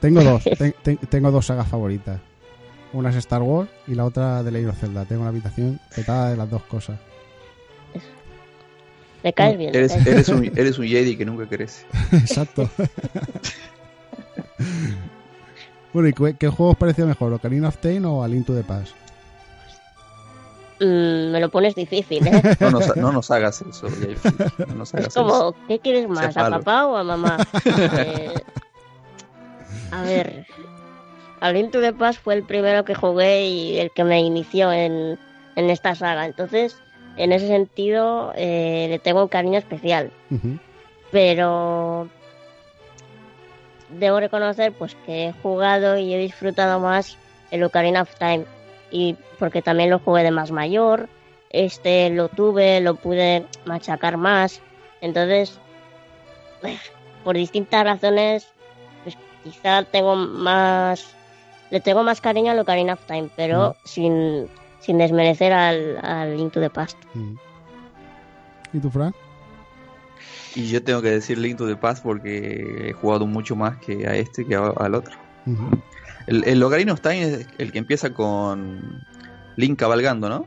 Tengo dos, ten- ten- tengo dos sagas favoritas. Una es Star Wars y la otra de Legend of Zelda. Tengo una habitación petada de las dos cosas. Me caes bien. eres, caes bien. eres, un, eres un Jedi que nunca crece Exacto. bueno, ¿y qué, qué juego os pareció mejor? ¿Ocarina of Time o A Link to the Past? Mm, me lo pones difícil, ¿eh? no nos, no nos hagas eso no nos hagas Es como, eso ¿qué quieres más? Sea ¿A papá o a mamá? Eh, a ver, A Link to the Past fue el primero que jugué y el que me inició en, en esta saga. Entonces, en ese sentido, eh, le tengo un cariño especial. Pero debo reconocer pues que he jugado y he disfrutado más el Ocarina of Time. Y porque también lo jugué de más mayor. Este lo tuve, lo pude machacar más. Entonces, por distintas razones, pues quizá tengo más. Le tengo más cariño al Ocarina of Time, pero sin, sin desmerecer al, al Link to the Past. Mm. ¿Y tú, Fran? y yo tengo que decir Link to the Past porque he jugado mucho más que a este que a- al otro Ujú. El, el Ocarina of Time es el que empieza con Link cabalgando ¿no?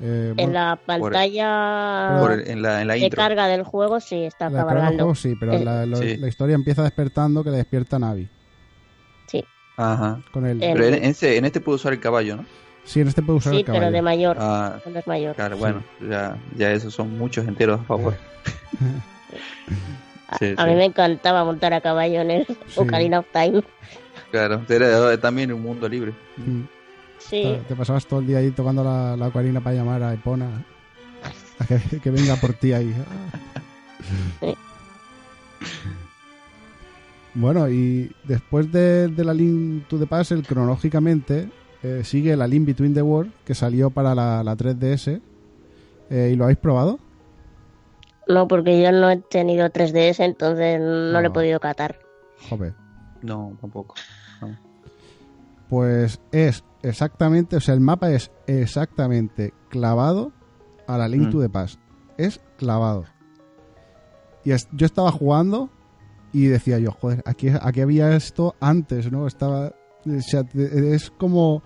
Eh, En la pantalla Por el- en la, en la de intro carga del juego sí está la del cabalgando. juego sí, pero Eh, la, lo- sí. la historia empieza despertando que le despierta Navi. Sí, Ajá Con el... Eh, pero en, en este, en este puedo usar el caballo ¿no? Sí, en este puede usar sí el caballo. pero de mayor. Ah, cuando es mayor. claro bueno ya, ya esos son muchos enteros a favor A, sí, a sí. mí me encantaba montar a caballo en el Ocarina of Time. Claro era también un mundo libre Mm. Sí, Te, te pasabas todo el día ahí tocando la, la ocarina para llamar a Epona a que, que venga por ti ahí. Sí. Bueno, y después de, de la Link to the Past, el cronológicamente eh, sigue la Link Between the World que salió para la, la 3DS. Eh, ¿Y lo habéis probado? no porque yo no he tenido 3DS, entonces no lo he Ah. podido catar. Joder. no tampoco No. Pues es exactamente, o sea, el mapa es exactamente clavado a la Link Mm. to the Past. Es clavado. Y es- yo estaba jugando y decía yo, joder, aquí, aquí había esto antes, ¿no? Estaba. o sea, te- es como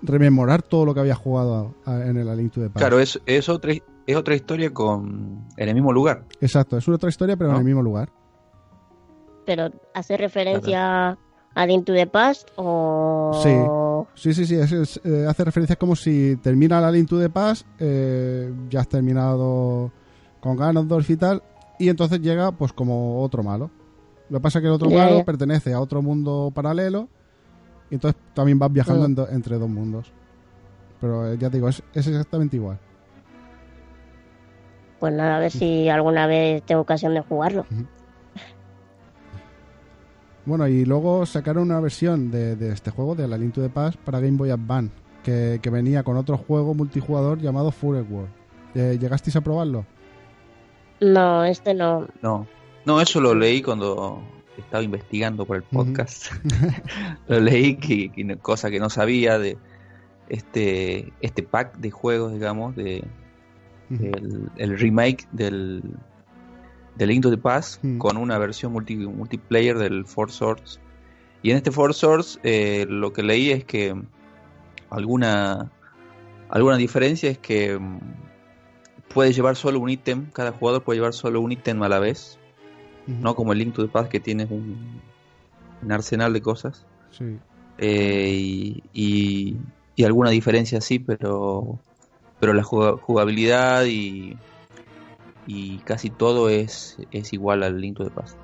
rememorar todo lo que había jugado a- en el Link to the Past. claro es, es otra es otra historia con en el mismo lugar Exacto, es una otra historia, pero en el mismo lugar. Pero hace referencia Link to the Past o... Sí, sí, sí, es- es, eh, hace referencia como si termina la Link to the Past, eh, ya has terminado con Ganondorf y tal, y entonces llega pues como otro malo. Lo que pasa es que el otro malo pertenece a otro mundo paralelo, y entonces también vas viajando en do- entre dos mundos. Pero eh, ya te digo, es, es exactamente igual. Pues nada, a ver si alguna vez tengo ocasión de jugarlo. Bueno, y luego sacaron una versión de, de este juego, de la Link to the Past, para Game Boy Advance, que, que venía con otro juego multijugador llamado Forest World. Eh, ¿Llegasteis a probarlo? No, este no. No, no, eso lo leí cuando estaba investigando por el podcast. lo leí, que, cosa que no sabía de este este pack de juegos, digamos, de el remake del del Link to the Past Mm. con una versión multi, multiplayer del Four Swords. Y en este Four Swords eh, lo que leí es que alguna alguna diferencia es que mm, puede llevar solo un ítem, cada jugador puede llevar solo un ítem a la vez, no como el Link to the Past que tiene un, un arsenal de cosas. Sí. Eh, y, y, y alguna diferencia sí, pero pero la juga- jugabilidad y, y casi todo es, es igual al Link to the Past.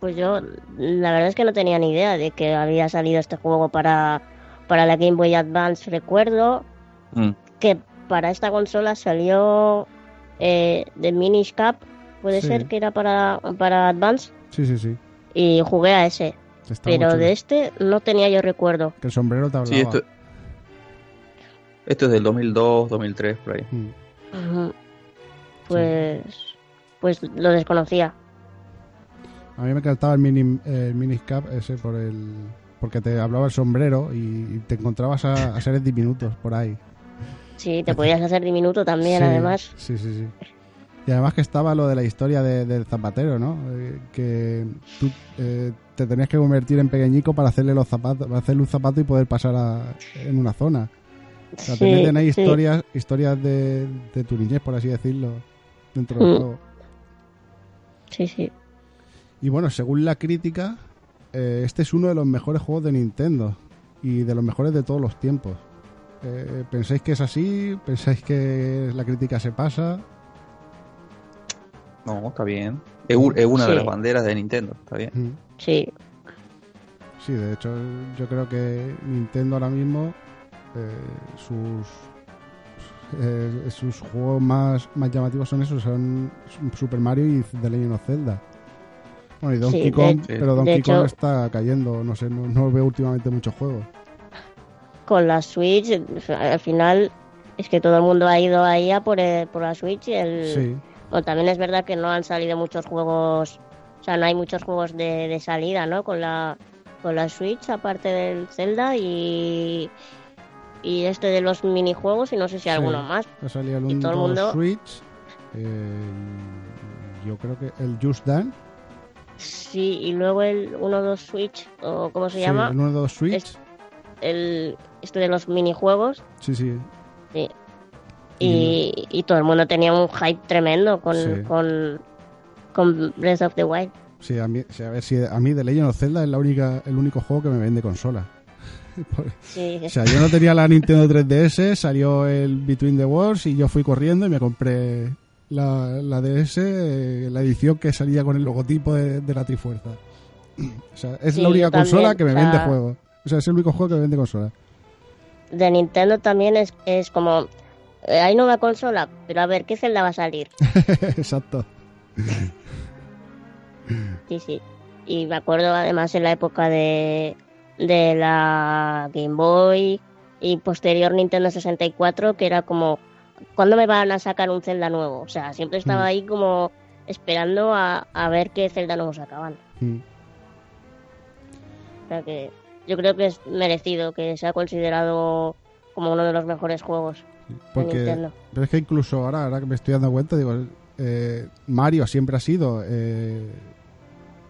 Pues yo, la verdad es que no tenía ni idea de que había salido este juego para, para la Game Boy Advance. Recuerdo Mm, que para esta consola salió eh, The Minish Cap, puede Sí. ser que era para, para Advance, Sí, sí, sí. y jugué a ese. Está Pero de este no tenía yo recuerdo. Que el sombrero te hablaba. Sí, esto, esto es del 2002, 2003, por ahí. Mm. Pues, pues lo desconocía. A mí me encantaba el mini, el miniscap ese por el porque te hablaba el sombrero y te encontrabas a, a seres diminutos por ahí. Sí, te podías hacer diminuto también, Sí, además. Sí, sí, sí. Y además que estaba lo de la historia de- del zapatero, ¿no? Eh, que tú eh, te tenías que convertir en pequeñico para hacerle los zapatos, para hacerle un zapato y poder pasar a- en una zona. O sea, te Sí, meten ahí sí. historias, historias de, de tu niñez, por así decirlo, dentro del Mm. juego. Sí, sí. Y bueno, según la crítica, eh, este es uno de los mejores juegos de Nintendo y de los mejores de todos los tiempos. Eh, ¿Pensáis que es así? ¿Pensáis que la crítica se pasa? No, está bien. Es, una de las banderas de Nintendo, está bien. Mm. Sí, Sí, de hecho, yo creo que Nintendo ahora mismo, eh, sus eh, sus juegos más, más llamativos son esos, son Super Mario y The Legend of Zelda. Bueno, y Donkey Sí, Kong, pero Donkey Kong está cayendo, no sé, no, no veo últimamente muchos juegos. con la Switch, al final es que todo el mundo ha ido ahí a por, el- por la Switch. y El, Sí, Bueno, también es verdad que no han salido muchos juegos, o sea, no hay muchos juegos de, de salida, ¿no? Con la, con la Switch, aparte del Zelda y, y este de los minijuegos y no sé si Sí. alguno más. ha salido el Y 1, todo el mundo- Switch, eh, yo creo que el Just Dance, Sí, y luego el 1-2 Switch, o ¿cómo se sí, llama? el 1, 2 Switch, Es- El, este de los minijuegos. sí, sí, Sí. Y, y todo el mundo tenía un hype tremendo con, Sí. con, con Breath of the Wild. sí, a mí, a ver, si a mí The Legend of Zelda es la única, el único juego que me vende consola. Sí, O sea, yo no tenía la Nintendo 3DS, salió el Between the Worlds y yo fui corriendo y me compré la, la DS, eh, la edición que salía con el logotipo de, de la Trifuerza. O sea, es Sí, la única también, consola que me vende juegos. O sea, es el único juego que me vende consola. de Nintendo también es, es como... eh, hay nueva consola, pero a ver, ¿qué Zelda va a salir? Exacto. Sí, sí. Y me acuerdo además en la época de, de la Game Boy y posterior Nintendo 64, que era como, ¿cuándo me van a sacar un Zelda nuevo? O sea, siempre estaba Mm. ahí como esperando a, a ver qué Zelda nuevo sacaban. Mm. O sea que yo creo que es merecido que sea considerado como uno de los mejores juegos de Porque, Nintendo. pero es que incluso ahora, ahora que me estoy dando cuenta, digo, eh, Mario siempre ha sido eh,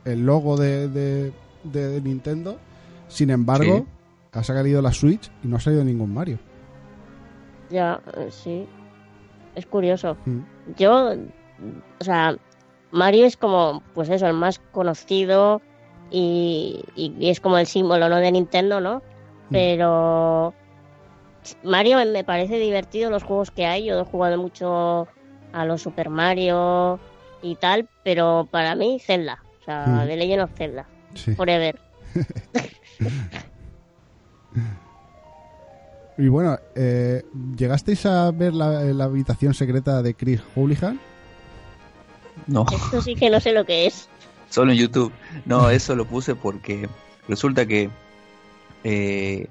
el logo de, de- de Nintendo. Sin embargo, Sí. ha salido la Switch y no ha salido ningún Mario. Ya, eh, sí. Es curioso. Mm. Yo, o sea, Mario es como, pues eso, el más conocido y, y- y es como el símbolo, ¿no? De Nintendo, ¿no? Pero Mario me- me parece divertido los juegos que hay. Yo he jugado mucho a los Super Mario y tal, pero para mí Zelda, o sea, Mm. The Legend of Zelda, Sí. Forever. Y bueno, eh, ¿llegasteis a ver la, la habitación secreta de Chris Houlihan? No. Esto sí que no sé lo que es. Solo en YouTube. No, eso lo puse porque resulta que eh,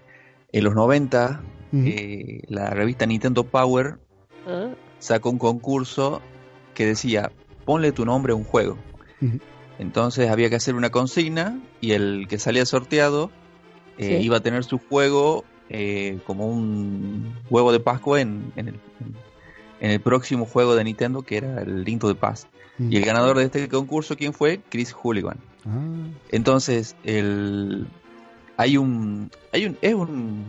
en los 90 Ujú. eh, la revista Nintendo Power ¿Eh? sacó un concurso que decía, ponle tu nombre a un juego. Entonces había que hacer una consigna y el que salía sorteado eh, Sí. iba a tener su juego eh, como un huevo de Pascua en, en el, en el próximo juego de Nintendo que era el Link to the Past. Y el ganador de este concurso, ¿quién fue? Chris Hooligan. Ah, Entonces, el hay un hay un es un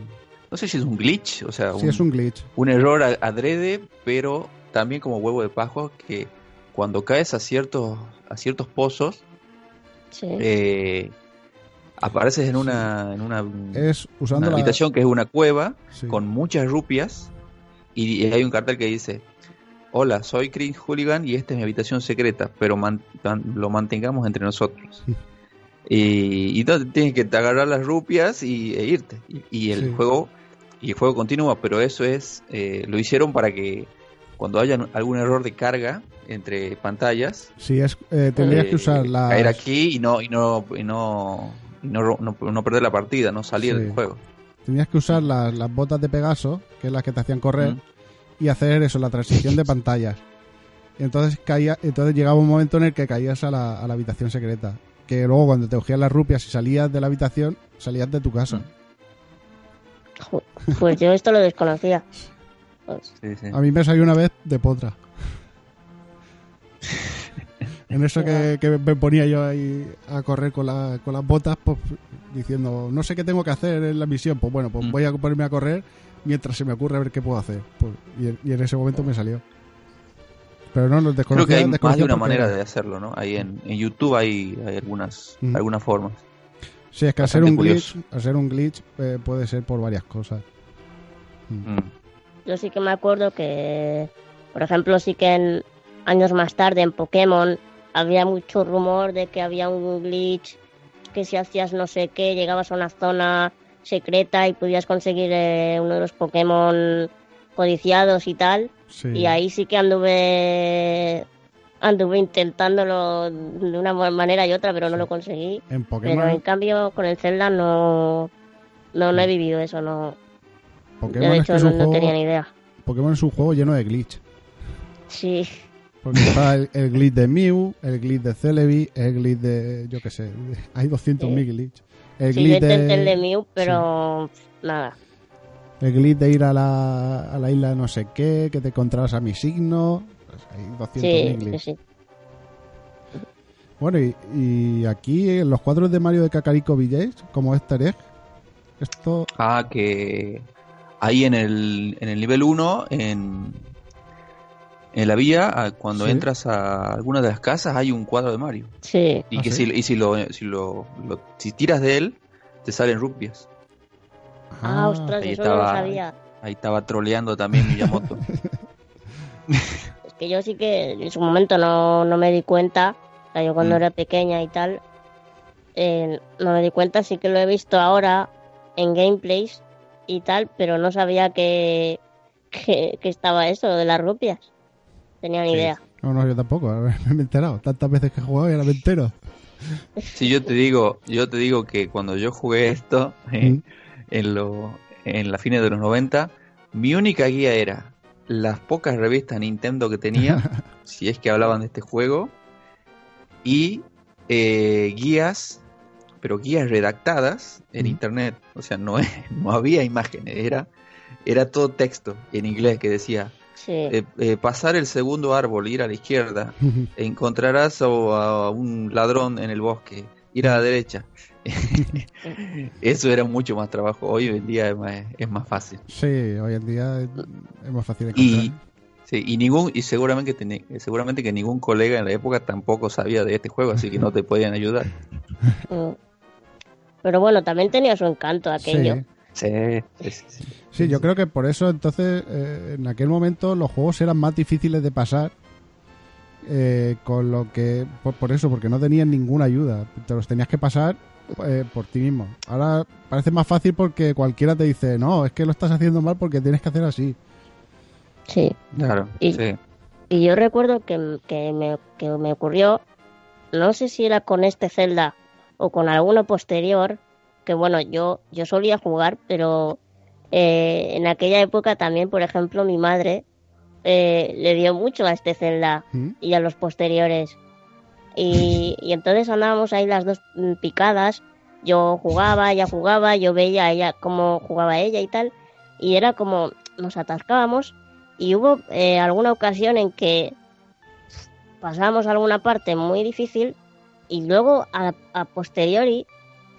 no sé si es un glitch, o sea, sí, un, es un glitch. un error adrede, pero también como huevo de Pascua que cuando caes a ciertos a ciertos pozos Sí. eh, apareces en una en una, Es usando una la... habitación que es una cueva sí. con muchas rupias y hay un cartel que dice Hola, soy Chris Hooligan y esta es mi habitación secreta, pero man- man- lo mantengamos entre nosotros. y, y entonces tienes que agarrar las rupias y, e irte. Y, y el Sí. juego y el juego continúa, pero eso es eh, lo hicieron para que cuando haya algún error de carga entre pantallas Sí, es, eh, tendrías eh, que usar la... caer aquí y no y no y no y no, no- no perder la partida, no salir Sí. del juego. Tenías que usar las, las botas de Pegaso, que es las que te hacían correr, Mm. y hacer eso, la transición de pantallas. Y entonces caía, entonces llegaba un momento en el que caías a la, a la habitación secreta. Que luego cuando te cogían las rupias y salías de la habitación, salías de tu casa. Mm. Pues yo esto lo desconocía. Sí, sí. A mí me salió una vez de potra. en eso que, que me ponía yo ahí a correr con, la- con las botas, pues diciendo, no sé qué tengo que hacer en la misión. Pues bueno, pues Mm. voy a ponerme a correr mientras se me ocurre a ver qué puedo hacer. Pues, y, en- y en ese momento me salió. Pero no, los Creo desconocía. que hay más de una porque- manera de hacerlo, ¿no? Ahí en, en YouTube hay, hay algunas Mm. algunas formas. Sí, es que bastante un glitch, ser un glitch eh, puede ser por varias cosas. Mm. Yo sí que me acuerdo que, por ejemplo, sí que en años más tarde en Pokémon había mucho rumor de que había un glitch que si hacías no sé qué, llegabas a una zona secreta y podías conseguir eh, uno de los Pokémon codiciados y tal. Sí. Y ahí sí que anduve anduve intentándolo de una manera y otra, pero no lo conseguí. En Pero en cambio con el Zelda no no, no he vivido eso, no. Yo Pokémon de es que hecho es no, un no juego, tenía ni idea. Pokémon es un juego lleno de glitch. Sí, Porque está el, el glitch de Mew, el glitch de Celebi, el glitch de. Yo qué sé, hay 200.000 Sí. glitch. El sí, yo glitch intenté el de de. Mew, pero nada. El glitch de ir a la, a la isla de no sé qué, que te encontrabas a mi signo. Pues hay 200.000 Sí, sí, glitch. sí. Bueno, y, y aquí en los cuadros de Mario de Kakariko Village, como Easter egg, esto. Ah, que ahí en el, en el nivel 1, en, en la vía, ah, cuando Sí. entras a alguna de las casas, hay un cuadro de Mario. Sí, Y ¿Ah, que sí? si, y si, lo, si, lo, lo- si tiras de él, te salen rupias. ah, ostras, ahí eso no lo estaba. sabía. Ahí estaba troleando también Miyamoto. Es que yo sí que en su momento no, no me di cuenta. O sea, yo cuando Mm. era pequeña y tal, eh, no me di cuenta. Sí que lo he visto ahora en gameplays y tal, pero no sabía que, que, que estaba eso de las rupias. Tenía ni Sí. idea. No, no, yo tampoco, me he enterado. Tantas veces que he jugado y ahora me entero. Sí, yo te digo, yo te digo que cuando yo jugué esto eh, Mm. en lo, en la fines de los 90, mi única guía era las pocas revistas Nintendo que tenía, si es que hablaban de este juego, y eh, guías, pero guías redactadas en Mm. internet. O sea, no, no había imágenes, era, era todo texto en inglés que decía Sí. eh, eh, pasar el segundo árbol, ir a la izquierda, encontrarás a, a un ladrón en el bosque, ir a la derecha. Eso era mucho más trabajo. Hoy en día es más, es más fácil. Sí, hoy en día es, es más fácil Y, encontrar. sí, y ningún y seguramente que seguramente que ningún colega en la época tampoco sabía de este juego, así que no te podían ayudar. Pero bueno, también tenía su encanto aquello. Sí. Sí, sí, sí, sí. Sí, yo creo que por eso entonces eh, en aquel momento los juegos eran más difíciles de pasar eh, con lo que por, por eso porque no tenían ninguna ayuda te los tenías que pasar eh, por ti mismo ahora parece más fácil porque cualquiera te dice no es que lo estás haciendo mal porque tienes que hacer así Sí. Claro, Y- sí. Y yo recuerdo que, que, me, que me ocurrió no sé si era con este Zelda o con alguno posterior, que bueno, yo, yo solía jugar, pero eh, en aquella época también, por ejemplo, mi madre eh, le dio mucho a este Zelda ¿Mm? y a los posteriores. Y, y entonces andábamos ahí las dos mm, picadas. Yo jugaba, ella jugaba, yo veía a ella cómo jugaba ella y tal. Y era como nos atascábamos. Y hubo eh, alguna ocasión en que pasábamos alguna parte muy difícil y luego a, a posteriori,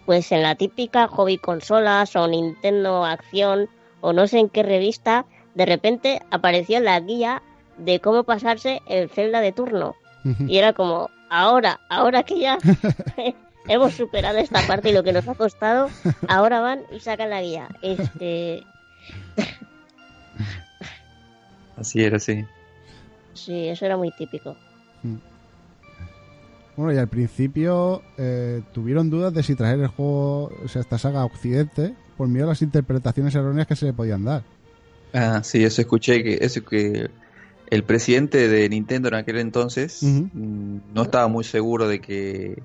pues en la típica hobby consolas o Nintendo Acción o no sé en qué revista, de repente apareció la guía de cómo pasarse el Zelda de turno. Y era como, ahora, ahora que ya hemos superado esta parte y lo que nos ha costado, ahora van y sacan la guía. Este, Así era, sí. sí, eso era muy típico. Bueno, y al principio eh, tuvieron dudas de si traer el juego, o sea, esta saga a Occidente, por miedo a las interpretaciones erróneas que se le podían dar. Ah, sí, eso escuché que eso que el presidente de Nintendo en aquel entonces mm, no estaba muy seguro de que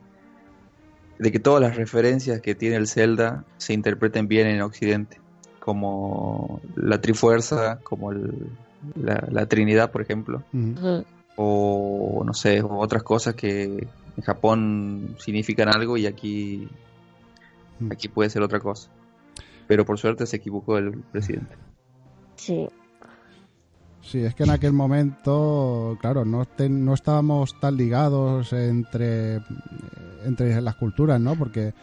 de que todas las referencias que tiene el Zelda se interpreten bien en Occidente, como la Trifuerza, como el- la, la Trinidad, por ejemplo, o no sé, otras cosas que en Japón significan algo y aquí Mm. aquí puede ser otra cosa. Pero por suerte se equivocó el presidente. Sí, Sí, es que en aquel momento, claro, no, ten- no estábamos tan ligados entre, entre las culturas, ¿no? Porque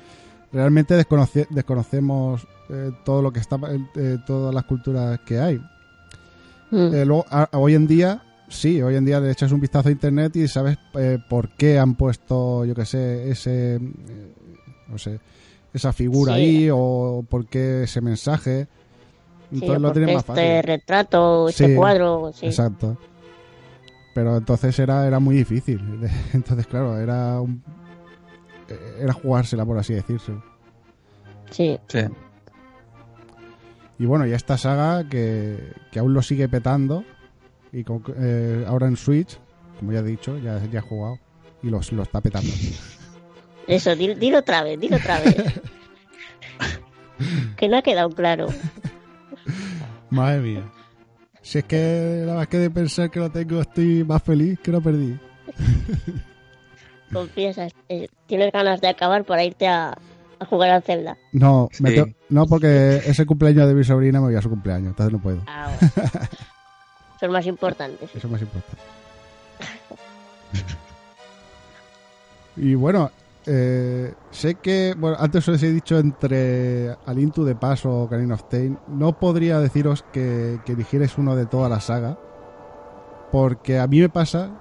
realmente desconoce- desconocemos eh, todo lo que está, eh, todas las culturas que hay. Mm. Eh, luego, a- hoy en día, sí, hoy en día le echas un vistazo a internet y sabes eh, por qué han puesto, yo qué sé, ese, eh, no sé, esa figura Sí. ahí o por qué ese mensaje. Sí, Entonces lo porque tienes más este fácil. retrato, este Sí, cuadro, sí. Exacto. Pero entonces era, era muy difícil. Entonces, claro, era un, era jugársela, por así decirse. Sí, Sí. Y bueno, y esta saga que, que aún lo sigue petando, y con- eh, ahora en Switch, como ya he dicho, ya, ya he jugado, y los, lo está petando. eso, dilo, dilo otra vez, dilo otra vez. que no ha quedado claro. Madre mía. Si es que la más que de pensar que lo tengo, estoy más feliz que lo perdí. Confiesas, eh, tienes ganas de acabar para irte a, a jugar al Zelda. No, Sí. no, porque ese cumpleaños de mi sobrina me voy a su cumpleaños, entonces no puedo. Ah, bueno. Son más importantes. Eso es más importante. y bueno, eh, sé que, bueno, antes os he dicho entre Alintu de Paso o Ocarina of Time, no podría deciros que, que eligierais uno de toda la saga, porque a mí me pasa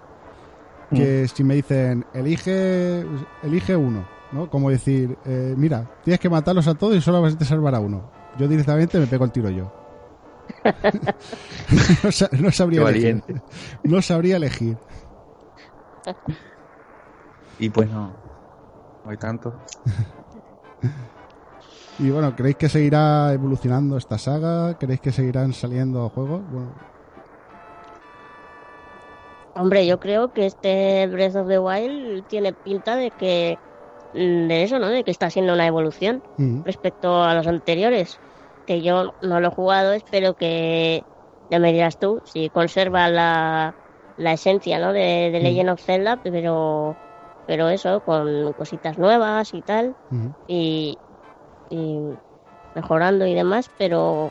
que si me dicen, elige, elige uno, ¿no? Como decir, eh, mira, tienes que matarlos a todos y solo vas a salvar a uno. Yo directamente me pego el tiro yo. no, sa- no sabría elegir. No sabría elegir. Y pues no, no hay tanto. Y bueno, ¿creéis que seguirá evolucionando esta saga? ¿Creéis que seguirán saliendo juegos? Bueno, Hombre, yo creo que este Breath of the Wild tiene pinta de que mm, de eso, ¿no? De que está siendo una evolución mm, respecto a los anteriores. Que yo no lo he jugado, espero que ya me dirás tú si conserva la, la esencia, ¿no? De, de Mm. Legend of Zelda, pero pero eso con cositas nuevas y tal y, y mejorando y demás, pero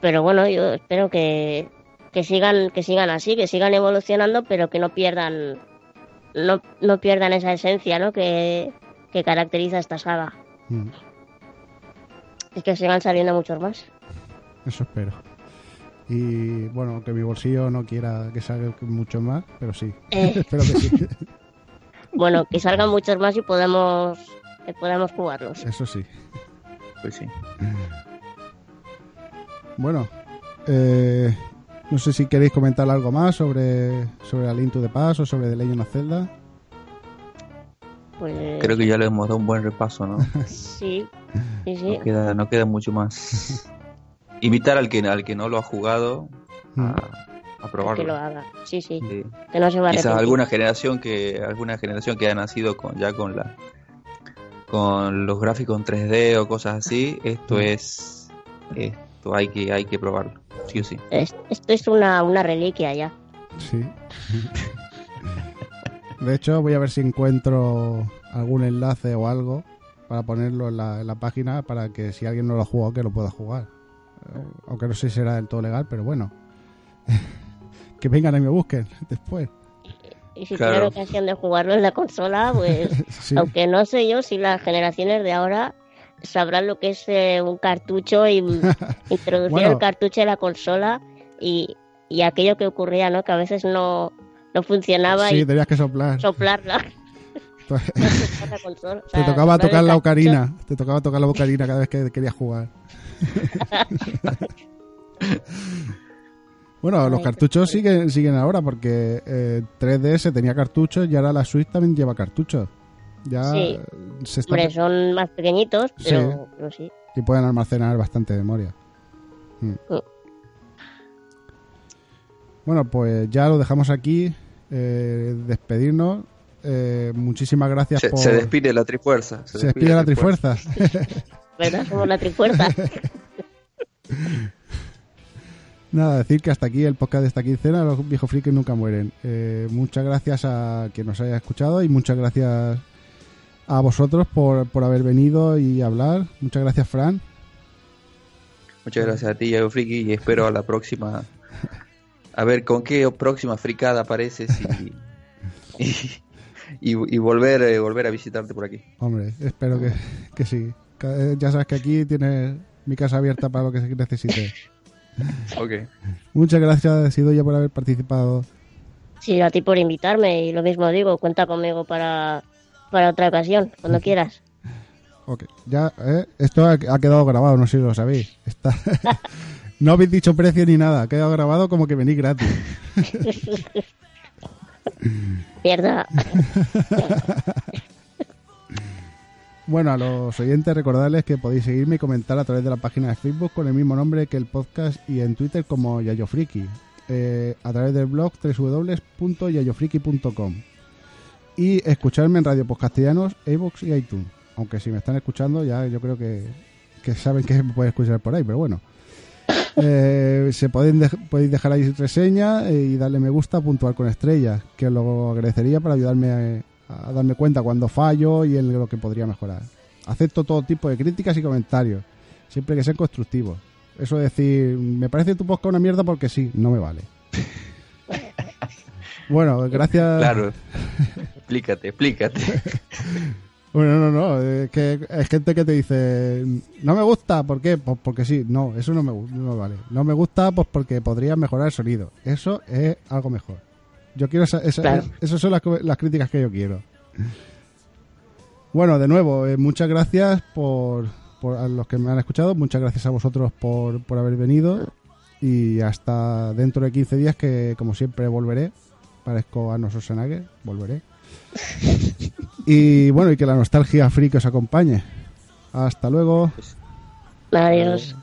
pero bueno, yo espero que, que sigan que sigan así, que sigan evolucionando, pero que no pierdan no, no pierdan esa esencia, ¿no? Que, que caracteriza esta saga. Mm, Y que sigan saliendo muchos más. Eso espero. Y bueno, que mi bolsillo no quiera que salga mucho más, pero sí. Eh. espero que sí. Bueno, que salgan muchos más y podemos que podamos jugarlos. Eso sí. Pues sí. Bueno, eh, no sé si queréis comentar algo más sobre, sobre A Link to the Past o sobre The Legend of Zelda. Pues Creo que ya le hemos dado un buen repaso, ¿no? sí, sí, sí. No queda, no queda mucho más. Invitar al que, al que no lo ha jugado Mm. a, que probarlo. lo haga. Sí, sí, Sí. que no se va a Quizás alguna generación que alguna generación que ha nacido con ya con la con los gráficos en 3D o cosas así, esto es esto hay que hay que probarlo, sí o sí. Es- Esto es una, una reliquia ya. Sí. De hecho, voy a ver si encuentro algún enlace o algo para ponerlo en la, en la página para que si alguien no lo ha jugado, que lo pueda jugar. Eh, Aunque no sé si será del todo legal, pero bueno. que vengan y me busquen después. Y si Claro. tienen ocasión de jugarlo en la consola, pues Sí. aunque no sé yo si las generaciones de ahora sabrán lo que es eh, un cartucho y introducir Bueno. el cartucho en la consola y, y aquello que ocurría, ¿no? Que a veces no, no funcionaba Sí, y tenías que soplar. soplarla. soplar la consola. O Te tocaba tocar la ocarina. Te tocaba tocar la ocarina cada vez que querías jugar. bueno, los cartuchos siguen, siguen ahora porque eh, 3DS tenía cartuchos y ahora la Switch también lleva cartuchos. Ya Sí. se está Hombre, son más pequeñitos, Sí. pero sí. y pueden almacenar bastante memoria. Mm. Mm. Bueno, pues ya lo dejamos aquí. Eh, despedirnos. Eh, muchísimas gracias Se, por. se despide la trifuerza. se despide la trifuerza. ¿Verdad? Somos la trifuerza. Nada, decir que hasta aquí el podcast de esta quincena, los viejos frikis nunca mueren. Eh, muchas gracias a quien nos haya escuchado y muchas gracias a vosotros por, por haber venido y hablar. Muchas gracias, Fran. Muchas gracias a ti, Yago Friki, y espero a la próxima. A ver con qué próxima fricada apareces y, y, y- y volver, eh, volver a visitarte por aquí. Hombre, espero que, que sí. Eh, Ya sabes que aquí tienes mi casa abierta para lo que necesites. Ok. Muchas gracias, Sidoya, por haber participado. Sí, a ti por invitarme y lo mismo digo, cuenta conmigo para, para otra ocasión, cuando quieras. Ok, ya, eh, esto ha, ha quedado grabado, no sé si lo sabéis. Está... no habéis dicho precio ni nada, ha quedado grabado como que venís gratis. Mierda. Bueno, a los oyentes recordarles que podéis seguirme y comentar a través de la página de Facebook con el mismo nombre que el podcast y en Twitter como YayoFriki. Eh, a través del blog www.yayofriki.com y escucharme en Radio Podcastellanos, iVoox y iTunes. Aunque si me están escuchando ya yo creo que, que saben que me pueden escuchar por ahí, pero bueno. Eh, se pueden dej- podéis dejar ahí reseña eh, y darle me gusta, puntuar con estrellas, que os lo agradecería para ayudarme a, a darme cuenta cuando fallo y en lo que podría mejorar. Acepto todo tipo de críticas y comentarios, siempre que sean constructivos. Eso de decir, me parece tu podcast una mierda porque sí, no me vale. Bueno, gracias. Claro. explícate, explícate. Bueno, no, no, es que hay gente que te dice, no me gusta, ¿por qué? Pues porque sí, no, eso no me, no me vale. No me gusta, pues porque podría mejorar el sonido. Eso es algo mejor. Yo quiero, esa, esa- Claro. esas son las críticas que yo quiero. Bueno, de nuevo, eh, muchas gracias por, por a los que me han escuchado, muchas gracias a vosotros por, por haber venido y hasta dentro de 15 días que, como siempre, volveré. Parezco a Schwarzenegger, volveré. Y bueno, y que la nostalgia free que os acompañe. Hasta luego. Adiós.